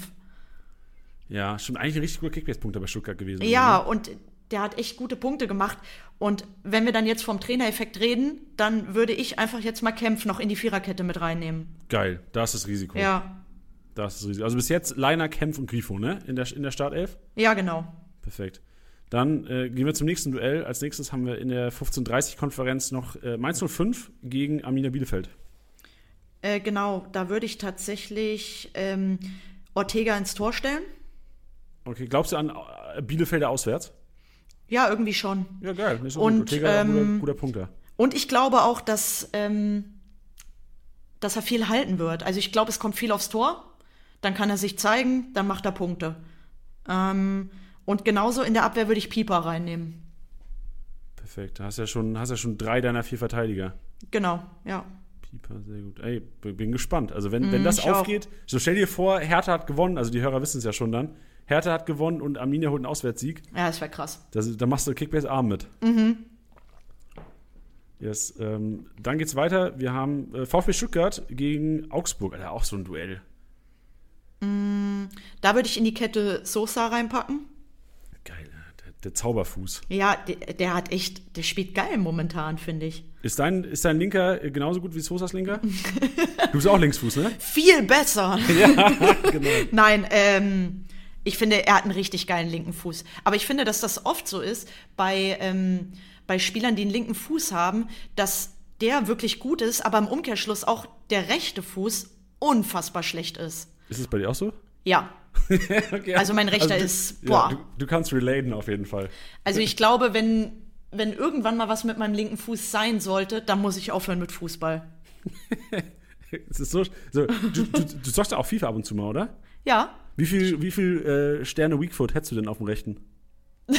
Ja, schon eigentlich ein richtig guter Kickbase-Punkt bei Stuttgart gewesen. Ja, ne? und der hat echt gute Punkte gemacht. Und wenn wir dann jetzt vom Trainereffekt reden, dann würde ich einfach jetzt mal Kempf noch in die Viererkette mit reinnehmen. Geil, da ist das Risiko. Ja. Da ist das Risiko. Also bis jetzt Leiner, Kempf und Grifo, ne? In der, in der Startelf? Ja, genau. Perfekt. Dann äh, gehen wir zum nächsten Duell. Als nächstes haben wir in der 15.30-Konferenz noch äh, Mainz 05 gegen Arminia Bielefeld. Äh, genau, da würde ich tatsächlich ähm, Ortega ins Tor stellen. Okay, glaubst du an äh, Bielefelder auswärts? Ja, irgendwie schon. Ja, geil. Ist und, Ortega ähm, guter, guter Punkt da. Und ich glaube auch, dass, ähm, dass er viel halten wird. Also ich glaube, es kommt viel aufs Tor. Dann kann er sich zeigen, dann macht er Punkte. Ähm, und genauso in der Abwehr würde ich Pieper reinnehmen. Perfekt. Da hast ja schon, hast ja schon drei deiner vier Verteidiger. Genau, ja. Pieper, sehr gut. Ey, bin gespannt. Also wenn, mm, wenn das aufgeht, auch. so stell dir vor, Hertha hat gewonnen, also die Hörer wissen es ja schon dann. Hertha hat gewonnen und Arminia holt einen Auswärtssieg. Ja, das wäre krass. Das, da machst du Kickbase arm mit. Mhm. Yes, ähm, dann geht's weiter. Wir haben äh, VfB Stuttgart gegen Augsburg. Alter, auch so ein Duell. Mm, da würde ich in die Kette Sosa reinpacken. Geil, der, der Zauberfuß. Ja, der, der, hat echt, der spielt geil momentan, finde ich. Ist dein, ist dein Linker genauso gut wie Sosas Linker? du bist auch Linksfuß, ne? Viel besser. ja, genau. Nein, ähm, ich finde, er hat einen richtig geilen linken Fuß. Aber ich finde, dass das oft so ist bei, ähm, bei Spielern, die einen linken Fuß haben, dass der wirklich gut ist, aber im Umkehrschluss auch der rechte Fuß unfassbar schlecht ist. Ist es bei dir auch so? Ja. okay. Also mein rechter also ist, boah. Ja, du, du, kannst relaten auf jeden Fall. Also ich glaube, wenn, wenn irgendwann mal was mit meinem linken Fuß sein sollte, dann muss ich aufhören mit Fußball. es ist so, so du, du, du zockst ja auch FIFA ab und zu mal, oder? Ja. Wie viel, wie viel äh, Sterne Weakfoot hättest du denn auf dem rechten?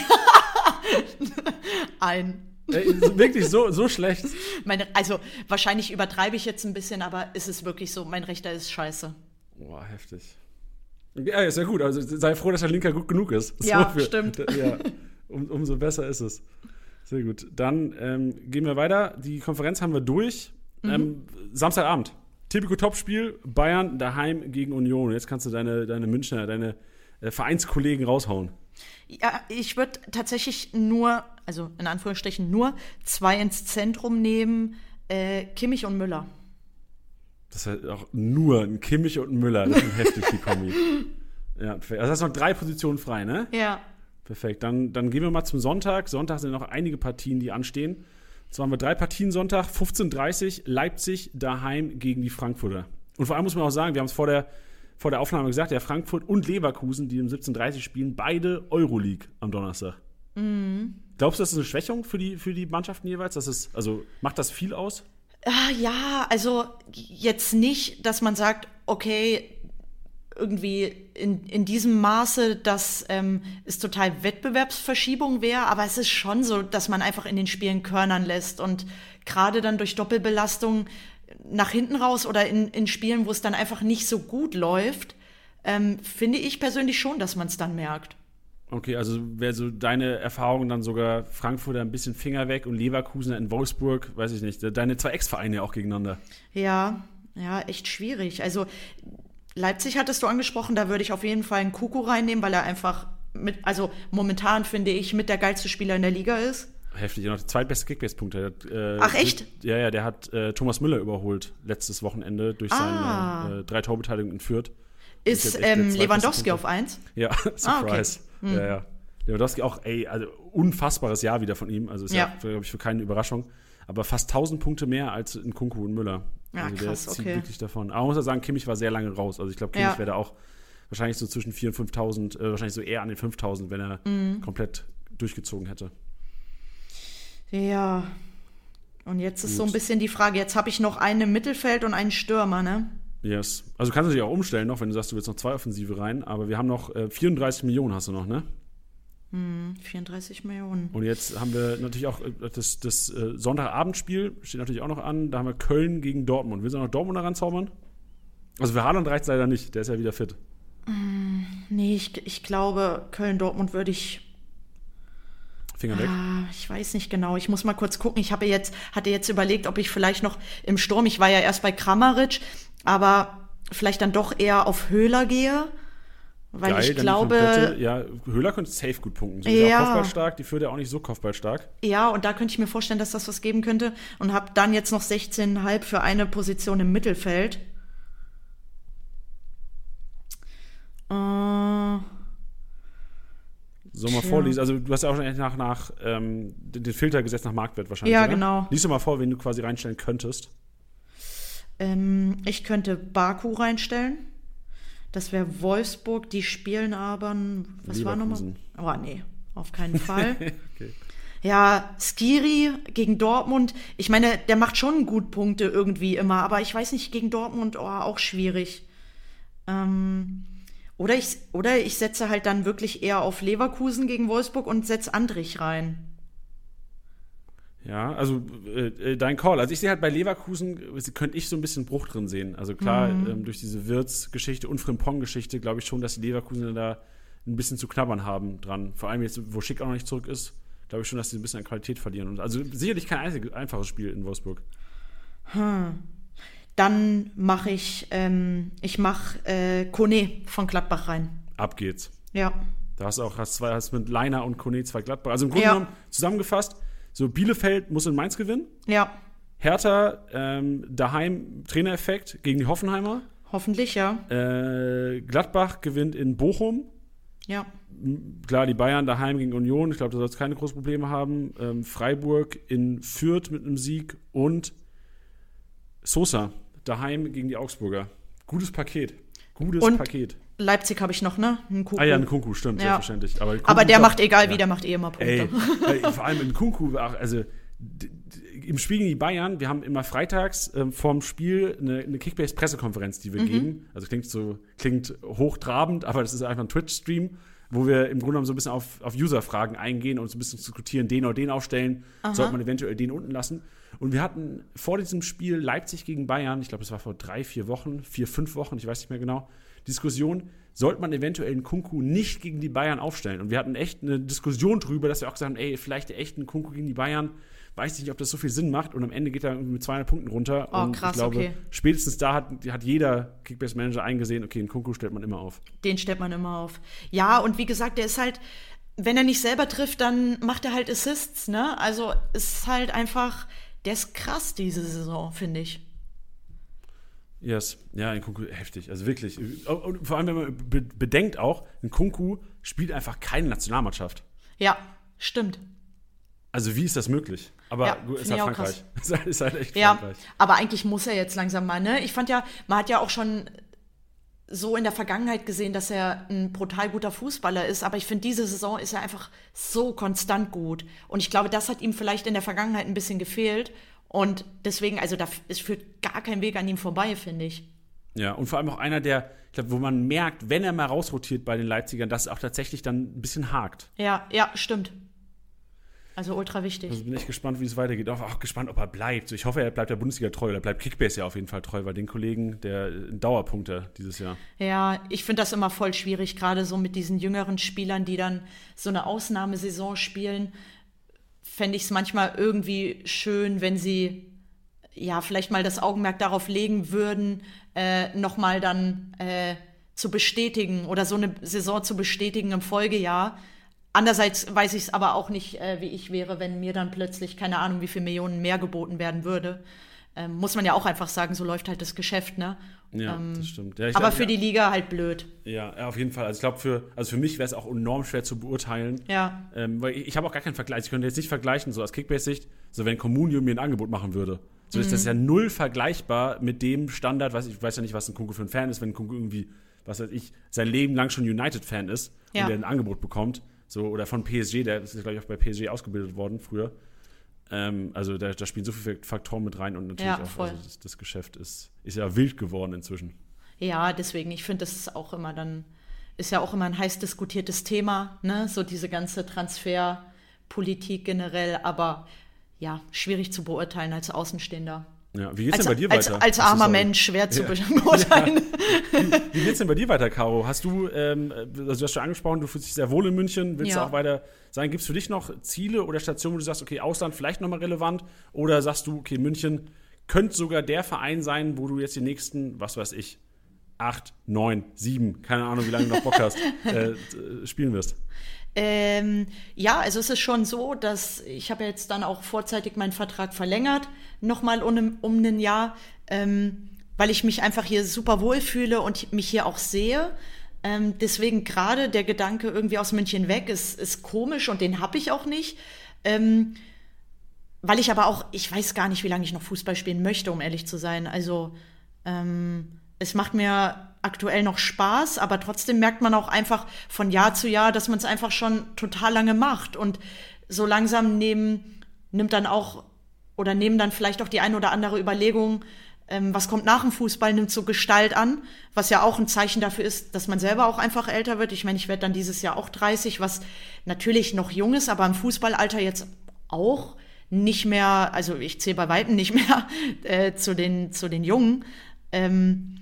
Ein. Äh, wirklich so, so schlecht. Meine, also wahrscheinlich übertreibe ich jetzt ein bisschen, aber ist es wirklich so, mein rechter ist scheiße. Boah, heftig. Ja, ist ja gut. Also sei froh, dass der Linker gut genug ist. Ja, so für, stimmt. Ja, um, umso besser ist es. Sehr gut. Dann ähm, gehen wir weiter. Die Konferenz haben wir durch. Mhm. Ähm, Samstagabend. Typico Topspiel. Bayern daheim gegen Union. Jetzt kannst du deine, deine Münchner, deine äh, Vereinskollegen raushauen. Ja, ich würde tatsächlich nur, also in Anführungsstrichen nur, zwei ins Zentrum nehmen: äh, Kimmich und Müller. Das ist halt auch nur ein Kimmich und ein Müller. Das ist heftig, die Kombi. Ja, perfekt. Also hast noch drei Positionen frei, ne? Ja. Perfekt. Dann, dann gehen wir mal zum Sonntag. Sonntag sind noch einige Partien, die anstehen. So haben wir drei Partien Sonntag, 15.30 Leipzig daheim gegen die Frankfurter. Und vor allem muss man auch sagen, wir haben es vor der, vor der Aufnahme gesagt, ja, Frankfurt und Leverkusen, die im 17.30 spielen, beide Euroleague am Donnerstag. Mhm. Glaubst du, das ist eine Schwächung für die, für die Mannschaften jeweils? Das ist, also macht das viel aus? Ah, ja, also jetzt nicht, dass man sagt, okay, irgendwie in, in diesem Maße, dass ähm, es total Wettbewerbsverschiebung wäre, aber es ist schon so, dass man einfach in den Spielen Körnern lässt und gerade dann durch Doppelbelastung nach hinten raus oder in, in Spielen, wo es dann einfach nicht so gut läuft, ähm, finde ich persönlich schon, dass man es dann merkt. Okay, also wäre so deine Erfahrung dann sogar Frankfurt ein bisschen Finger weg und Leverkusen in Wolfsburg, weiß ich nicht, deine zwei Ex-Vereine auch gegeneinander. Ja, ja, echt schwierig. Also Leipzig hattest du angesprochen, da würde ich auf jeden Fall einen Kuku reinnehmen, weil er einfach mit, also momentan finde ich, mit der geilste Spieler in der Liga ist. Heftig, ja, noch der zweitbeste Kickbase-Punkte. Äh, Ach, echt? Ja, ja, der hat äh, Thomas Müller überholt letztes Wochenende durch ah. seine äh, drei Torbeteiligungen in Fürth. Ist ähm, Lewandowski auf 1? Ja, Surprise. Ah, okay. hm. Ja, ja. Lewandowski auch, ey, also unfassbares Jahr wieder von ihm. Also ist ja, ja glaube ich, für keine Überraschung. Aber fast 1000 Punkte mehr als in Kunku und Müller. Ja, also krass, der zieht okay. wirklich davon. Aber man muss ja sagen, Kimmich war sehr lange raus. Also ich glaube, Kimmich ja. wäre da auch wahrscheinlich so zwischen 4.000 und 5.000, äh, wahrscheinlich so eher an den 5.000, wenn er mhm. komplett durchgezogen hätte. Ja. Und jetzt ist Gut. so ein bisschen die Frage, jetzt habe ich noch einen im Mittelfeld und einen Stürmer, ne? Yes. Also kannst du dich auch umstellen noch, wenn du sagst, du willst noch zwei Offensive rein, aber wir haben noch äh, 34 Millionen hast du noch, ne? 34 Millionen. Und jetzt haben wir natürlich auch äh, das, das äh, Sonntagabendspiel, steht natürlich auch noch an. Da haben wir Köln gegen Dortmund. Willst du noch Dortmund daran zaubern? Also für Haaland reicht es leider nicht, der ist ja wieder fit. Nee, ich, ich glaube, Köln-Dortmund würde ich. Finger weg. Ah, ich weiß nicht genau. Ich muss mal kurz gucken. Ich habe jetzt, hatte jetzt überlegt, ob ich vielleicht noch im Sturm, ich war ja erst bei Kramaric, aber vielleicht dann doch eher auf Höhler gehe. Weil Geil, ich glaube, komplette- ja, Höhler könnte safe gut punkten. So ist Ja. auch kopfballstark, die führt ja auch nicht so kopfballstark. ja, und da könnte ich mir vorstellen, dass das was geben könnte. Und habe dann jetzt noch 16,5 für eine Position im Mittelfeld. Äh, So mal Tja. vorlesen. Also du hast ja auch schon nach, nach ähm, den, den Filter gesetzt nach Marktwert wahrscheinlich. Ja, oder? genau. Lies doch mal vor, wen du quasi reinstellen könntest. Ähm, ich könnte Baku reinstellen. Das wäre Wolfsburg, die spielen aber. Was war nochmal? Oh, nee, auf keinen Fall. Okay. ja, Skiri gegen Dortmund. Ich meine, der macht schon gut Punkte irgendwie immer, aber ich weiß nicht, gegen Dortmund, oh, auch schwierig. Ähm, oder, ich, oder ich setze halt dann wirklich eher auf Leverkusen gegen Wolfsburg und setze Andrich rein. Ja, also äh, äh, dein Call. Also ich sehe halt bei Leverkusen, könnte ich so ein bisschen Bruch drin sehen. Also klar, Mhm. ähm, durch diese Wirtz-Geschichte und Frimpong-Geschichte glaube ich schon, dass die Leverkusen da ein bisschen zu knabbern haben dran. Vor allem jetzt, wo Schick auch noch nicht zurück ist, glaube ich schon, dass sie ein bisschen an Qualität verlieren. Und also sicherlich kein einzig, einfaches Spiel in Wolfsburg. Dann mache ich, ähm, ich mache äh, Kone von Gladbach rein. Ab geht's. Ja. Da hast du auch hast zwei, hast mit Leiner und Kone zwei Gladbach. Also im Grunde Ja. genommen zusammengefasst, so Bielefeld muss in Mainz gewinnen. Ja, Hertha ähm, daheim Trainereffekt gegen die Hoffenheimer. hoffentlich, ja. Äh, Gladbach gewinnt in Bochum. Ja. Klar, die Bayern daheim gegen Union. Ich glaube, da soll es keine großen Probleme haben. Ähm, Freiburg in Fürth mit einem Sieg und Sosa daheim gegen die Augsburger. Gutes Paket. Gutes Und- Paket. Leipzig habe ich noch, ne? Ein Kuku. Ah ja, ein Kunku, stimmt, Ja. selbstverständlich. Aber, Kunku Aber der macht egal ja. wie, der macht eh immer Punkte. Ey, ey, vor allem in Kunku, also im Spiel gegen die Bayern, wir haben immer freitags ähm, vorm Spiel eine, eine Kickbase-Pressekonferenz, die wir Mhm. geben. Also klingt so, klingt hochtrabend, aber das ist einfach ein Twitch-Stream, wo wir im Grunde genommen so ein bisschen auf, auf User-Fragen eingehen und so ein bisschen diskutieren, den oder den aufstellen, sollte man eventuell den unten lassen. Und wir hatten vor diesem Spiel Leipzig gegen Bayern, ich glaube, das war vor drei, vier Wochen, vier, fünf Wochen, ich weiß nicht mehr genau, Diskussion, sollte man eventuell einen Kunku nicht gegen die Bayern aufstellen? Und wir hatten echt eine Diskussion drüber, dass wir auch gesagt haben, ey, vielleicht echt einen Kunku gegen die Bayern, weiß nicht, ob das so viel Sinn macht. Und am Ende geht er mit 200 Punkten runter. Oh, und krass, ich glaube, okay. spätestens da hat, hat jeder Kickbase-Manager eingesehen, okay, einen Kunku stellt man immer auf. Den stellt man immer auf. Ja, und wie gesagt, der ist halt, wenn er nicht selber trifft, dann macht er halt Assists, ne? Also ist halt einfach, der ist krass diese Saison, finde ich. Yes, ja, ein Kunku, heftig, also wirklich. Und vor allem, wenn man be bedenkt auch, ein Kunku spielt einfach keine Nationalmannschaft. Ja, stimmt. Also wie ist das möglich? Aber Ja, ist halt Frankreich. Ist halt, ist halt echt Ja, Frankreich. aber eigentlich muss er jetzt langsam mal, ne? Ich fand ja, man hat ja auch schon so in der Vergangenheit gesehen, dass er ein brutal guter Fußballer ist, aber ich finde, diese Saison ist er einfach so konstant gut. Und ich glaube, das hat ihm vielleicht in der Vergangenheit ein bisschen gefehlt. Und deswegen, also da es führt gar kein Weg an ihm vorbei, finde ich. Ja, und vor allem auch einer, der, ich glaube, wo man merkt, wenn er mal rausrotiert bei den Leipzigern, dass es auch tatsächlich dann ein bisschen hakt. Ja, ja, stimmt. Also ultra wichtig. Also bin echt gespannt, wie es weitergeht. Auch, auch gespannt, ob er bleibt. Ich hoffe, er bleibt der Bundesliga treu oder bleibt Kickbase ja auf jeden Fall treu, weil den Kollegen, der ein Dauerpunkter dieses Jahr. Ja, ich finde das immer voll schwierig, gerade so mit diesen jüngeren Spielern, die dann so eine Ausnahmesaison spielen. Fände ich es manchmal irgendwie schön, wenn sie ja vielleicht mal das Augenmerk darauf legen würden, äh, nochmal dann äh, zu bestätigen oder so eine Saison zu bestätigen im Folgejahr. Andererseits weiß ich es aber auch nicht, äh, wie ich wäre, wenn mir dann plötzlich keine Ahnung, wie viel Millionen mehr geboten werden würde. Ähm, muss man ja auch einfach sagen, so läuft halt das Geschäft, ne? Ja, das stimmt. Ja, Aber glaub, für ja, die Liga halt blöd. Ja, ja, auf jeden Fall. Also ich glaube, für, also für mich wäre es auch enorm schwer zu beurteilen. Ja. Ähm, weil ich, ich habe auch gar keinen Vergleich. Ich könnte jetzt nicht vergleichen, so aus Kickbase-Sicht, so wenn Comunio mir ein Angebot machen würde. So ist das Mhm. ja null vergleichbar mit dem Standard, was ich weiß ja nicht, was ein Kunku für ein Fan ist, wenn ein Kunku irgendwie, was weiß ich, sein Leben lang schon United-Fan ist und der ein Angebot bekommt. So, oder von PSG, der ist, glaube ich, auch bei PSG ausgebildet worden früher. Ähm, also da, da spielen so viele Faktoren mit rein und natürlich Ja, auch, also das, das Geschäft ist, ist ja wild geworden inzwischen. Ja, deswegen, ich finde, das ist auch immer dann ist ja auch immer ein heiß diskutiertes Thema, ne? so diese ganze Transferpolitik generell, aber ja, schwierig zu beurteilen als Außenstehender. Ja, wie geht's als, denn bei dir weiter? Als, als armer Mensch schwer zu ja. beurteilen. Ja. Wie, wie, geht's denn bei dir weiter, Caro? Hast du, ähm, also du hast schon angesprochen, du fühlst dich sehr wohl in München, willst ja. du auch weiter sein? Gibt es für dich noch Ziele oder Stationen, wo du sagst, okay, Ausland vielleicht nochmal relevant? Oder sagst du, okay, München könnte sogar der Verein sein, wo du jetzt die nächsten, was weiß ich, acht, neun, sieben, keine Ahnung, wie lange du noch Bock hast, äh, spielen wirst? Ähm, ja, also es ist schon so, dass ich habe jetzt dann auch vorzeitig meinen Vertrag verlängert, nochmal um, um ein Jahr, ähm, weil ich mich einfach hier super wohl fühle und mich hier auch sehe. Ähm, deswegen gerade der Gedanke irgendwie aus München weg ist, ist komisch und den habe ich auch nicht. Ähm, weil ich aber auch, ich weiß gar nicht, wie lange ich noch Fußball spielen möchte, um ehrlich zu sein. Also ähm, es macht mir aktuell noch Spaß, aber trotzdem merkt man auch einfach von Jahr zu Jahr, dass man es einfach schon total lange macht. Und so langsam nehmen, nimmt dann auch oder nehmen dann vielleicht auch die eine oder andere Überlegung, ähm, was kommt nach dem Fußball, nimmt so Gestalt an, was ja auch ein Zeichen dafür ist, dass man selber auch einfach älter wird. Ich meine, ich werde dann dieses Jahr auch 30, was natürlich noch jung ist, aber im Fußballalter jetzt auch nicht mehr, also ich zähle bei Weitem nicht mehr äh, zu, den, zu den Jungen. Ähm,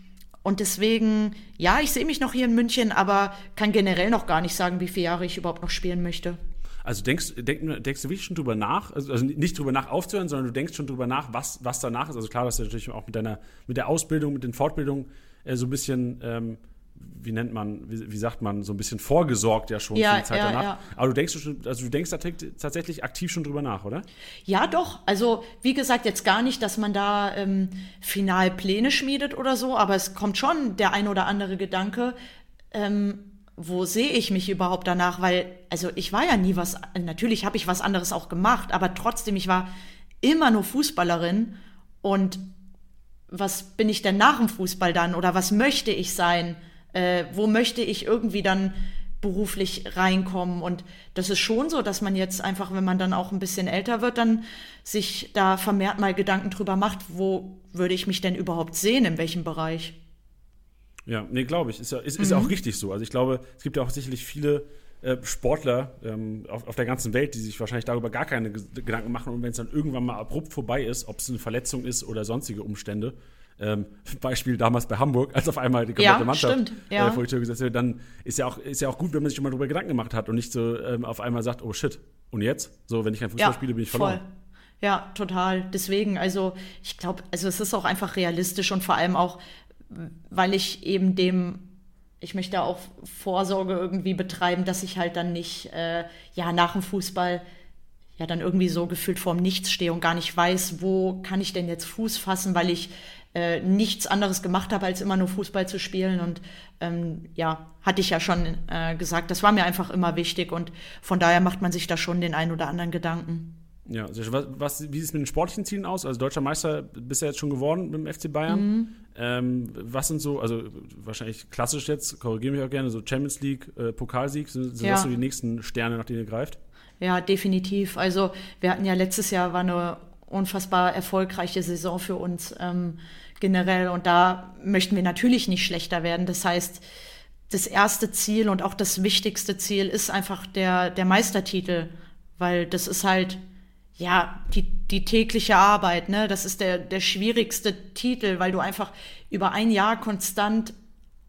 und deswegen, ja, ich sehe mich noch hier in München, aber kann generell noch gar nicht sagen, wie viele Jahre ich überhaupt noch spielen möchte. Also denkst, denk, denkst du wirklich schon drüber nach, also, also nicht drüber nach aufzuhören, sondern du denkst schon drüber nach, was, was danach ist. Also klar, dass du natürlich auch mit deiner, mit der Ausbildung, mit den Fortbildungen äh, so ein bisschen ähm, wie nennt man, wie, wie, sagt man, so ein bisschen vorgesorgt ja schon ja, für die Zeit ja, danach. Ja. Aber du denkst schon, also du denkst tatsächlich aktiv schon drüber nach, oder? Ja, doch. Also wie gesagt, jetzt gar nicht, dass man da ähm, final Pläne schmiedet oder so, aber es kommt schon der ein oder andere Gedanke, ähm, wo sehe ich mich überhaupt danach? Weil, also ich war ja nie was, natürlich habe ich was anderes auch gemacht, aber trotzdem, ich war immer nur Fußballerin und was bin ich denn nach dem Fußball dann oder was möchte ich sein? Äh, wo möchte ich irgendwie dann beruflich reinkommen. Und das ist schon so, dass man jetzt einfach, wenn man dann auch ein bisschen älter wird, dann sich da vermehrt mal Gedanken drüber macht, wo würde ich mich denn überhaupt sehen, in welchem Bereich. Ja, nee, glaube ich. Ist ja ist, ist mhm. auch richtig so. Also ich glaube, es gibt ja auch sicherlich viele äh, Sportler ähm, auf, auf, der ganzen Welt, die sich wahrscheinlich darüber gar keine Gedanken machen. Und wenn es dann irgendwann mal abrupt vorbei ist, ob es eine Verletzung ist oder sonstige Umstände, ähm, Beispiel damals bei Hamburg, als auf einmal die komplette ja, Mannschaft stimmt, ja. äh, vor die Tür gesetzt wird, dann ist ja, auch, ist ja auch gut, wenn man sich schon mal darüber Gedanken gemacht hat und nicht so ähm, auf einmal sagt, oh shit, und jetzt? So, wenn ich kein Fußball ja, spiele, bin ich verloren. Voll. Ja, total. Deswegen, also ich glaube, also es ist auch einfach realistisch und vor allem auch, weil ich eben dem, ich möchte auch Vorsorge irgendwie betreiben, dass ich halt dann nicht, äh, ja, nach dem Fußball ja dann irgendwie so gefühlt vorm Nichts stehe und gar nicht weiß, wo kann ich denn jetzt Fuß fassen, weil ich äh, nichts anderes gemacht habe, als immer nur Fußball zu spielen. Und ähm, ja, hatte ich ja schon äh, gesagt, das war mir einfach immer wichtig und von daher macht man sich da schon den einen oder anderen Gedanken. Ja, was, was, wie sieht es mit den sportlichen Zielen aus? Also deutscher Meister bist du jetzt schon geworden mit dem FC Bayern. Mhm. Ähm, was sind so, also wahrscheinlich klassisch jetzt, korrigiere mich auch gerne, so Champions League, äh, Pokalsieg, sind, sind ja. das so die nächsten Sterne, nach denen ihr greift? Ja, definitiv. Also wir hatten ja letztes Jahr war eine unfassbar erfolgreiche Saison für uns. Ähm, generell. Und da möchten wir natürlich nicht schlechter werden. Das heißt, das erste Ziel und auch das wichtigste Ziel ist einfach der, der Meistertitel, weil das ist halt, ja, die, die tägliche Arbeit, ne? Das ist der, der schwierigste Titel, weil du einfach über ein Jahr konstant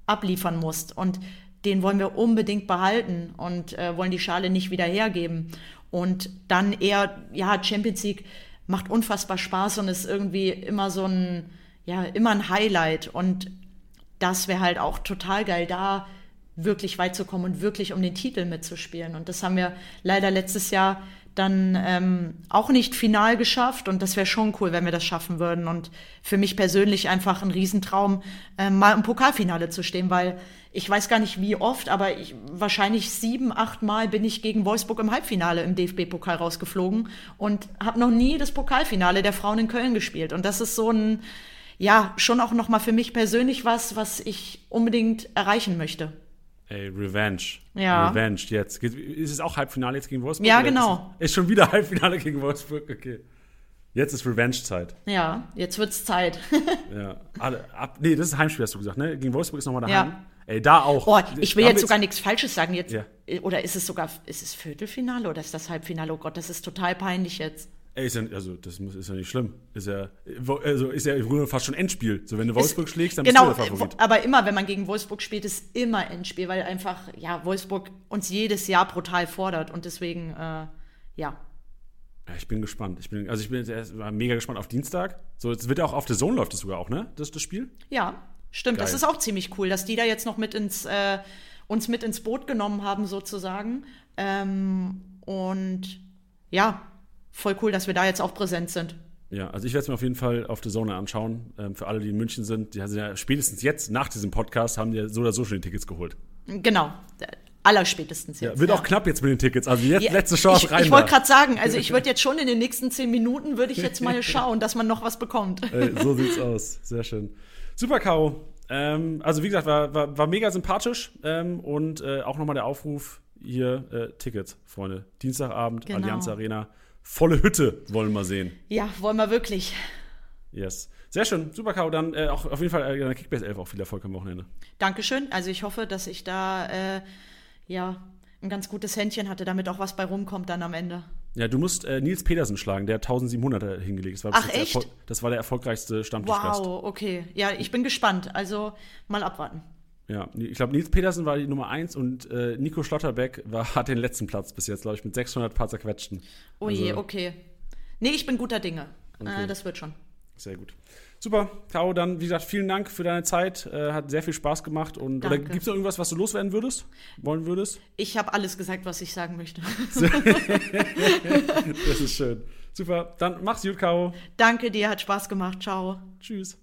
abliefern musst. Und den wollen wir unbedingt behalten und äh, wollen die Schale nicht wieder hergeben. Und dann eher, ja, Champions League macht unfassbar Spaß und ist irgendwie immer so ein, ja immer ein Highlight und das wäre halt auch total geil, da wirklich weit zu kommen und wirklich um den Titel mitzuspielen. Und das haben wir leider letztes Jahr dann ähm, auch nicht final geschafft und das wäre schon cool, wenn wir das schaffen würden. Und für mich persönlich einfach ein Riesentraum, äh, mal im Pokalfinale zu stehen, weil ich weiß gar nicht wie oft, aber ich, wahrscheinlich sieben, acht Mal bin ich gegen Wolfsburg im Halbfinale im DFB-Pokal rausgeflogen und habe noch nie das Pokalfinale der Frauen in Köln gespielt. Und das ist so ein ja, schon auch nochmal für mich persönlich was, was ich unbedingt erreichen möchte. Ey, Revenge. Ja. Revenge jetzt. Ist es auch Halbfinale jetzt gegen Wolfsburg? Ja, genau. Ist, ist, schon wieder Halbfinale gegen Wolfsburg, okay. Jetzt ist Revenge-Zeit. Ja, jetzt wird's Zeit. Ja. Alle, ab, nee, das ist Heimspiel, hast du gesagt, ne? Gegen Wolfsburg ist nochmal daheim. Ja. Ey, da auch. Oh, ich will jetzt sogar nichts Falsches sagen. Jetzt, Ja. Oder ist es sogar, ist es Viertelfinale oder ist das Halbfinale? Oh Gott, das ist total peinlich jetzt. Ey, ist ja, also, das muss- ist ja nicht schlimm. Ist ja, also, ist ja im Grunde fast schon Endspiel. So, wenn du Wolfsburg schlägst, dann genau, bist du der Favorit. aber immer, wenn man gegen Wolfsburg spielt, ist immer Endspiel, weil einfach, ja, Wolfsburg uns jedes Jahr brutal fordert und deswegen, äh, ja. Ich bin gespannt. Ich bin, also, ich bin jetzt erst mega gespannt auf Dienstag. So, jetzt wird ja auch auf der Zone läuft es sogar auch, ne? Das, das Spiel? Ja, stimmt. Das Geil. ist auch ziemlich cool, dass die da jetzt noch mit ins, äh, uns mit ins Boot genommen haben, sozusagen. Ähm, und ja, voll cool, dass wir da jetzt auch präsent sind. Ja, also ich werde es mir auf jeden Fall auf der Zone anschauen. Ähm, für alle, die in München sind, die haben ja spätestens jetzt, nach diesem Podcast, haben die ja so oder so schon die Tickets geholt. Genau. äh, Allerspätestens Ja, jetzt. wird ja. auch knapp jetzt mit den Tickets. Also jetzt Ja, letzte Chance ich, rein. Ich wollte gerade sagen, also ich würde jetzt schon in den nächsten zehn Minuten, würde ich jetzt mal schauen, dass man noch was bekommt. Ey, so sieht's aus. Sehr schön. Super, Caro. Ähm, also wie gesagt, war, war, war mega sympathisch. Ähm, und äh, auch nochmal der Aufruf, hier äh, Tickets, Freunde. Dienstagabend, Genau. Allianz Arena. Volle Hütte wollen wir sehen. Ja, wollen wir wirklich. Yes. Sehr schön. Super, Caro. Dann äh, auch auf jeden Fall äh, deiner Kickbase 11 auch viel Erfolg am Wochenende. Dankeschön. Also ich hoffe, dass ich da äh, ja ein ganz gutes Händchen hatte, damit auch was bei rumkommt dann am Ende. Ja, du musst äh, Nils Petersen schlagen, der hat 1700er hingelegt. Das war Ach, echt? Das war der erfolgreichste Stammtischgast. Wow, okay. Ja, ich bin gespannt. Also mal abwarten. Ja, ich glaube, Nils Petersen war die Nummer 1 und äh, Nico Schlotterbeck war, hat den letzten Platz bis jetzt, glaube ich, mit 600 paar zerquetschten. Oh je, Also- okay. Nee, ich bin guter Dinge. Okay. Äh, das wird schon. Sehr gut. Super, Caro, dann, wie gesagt, vielen Dank für deine Zeit. Äh, hat sehr viel Spaß gemacht. Und, oder Danke. gibt es noch irgendwas, was du loswerden würdest? Wollen würdest? Ich habe alles gesagt, was ich sagen möchte. Das ist schön. Super, dann mach's gut, Caro. Danke dir, hat Spaß gemacht. Ciao. Tschüss.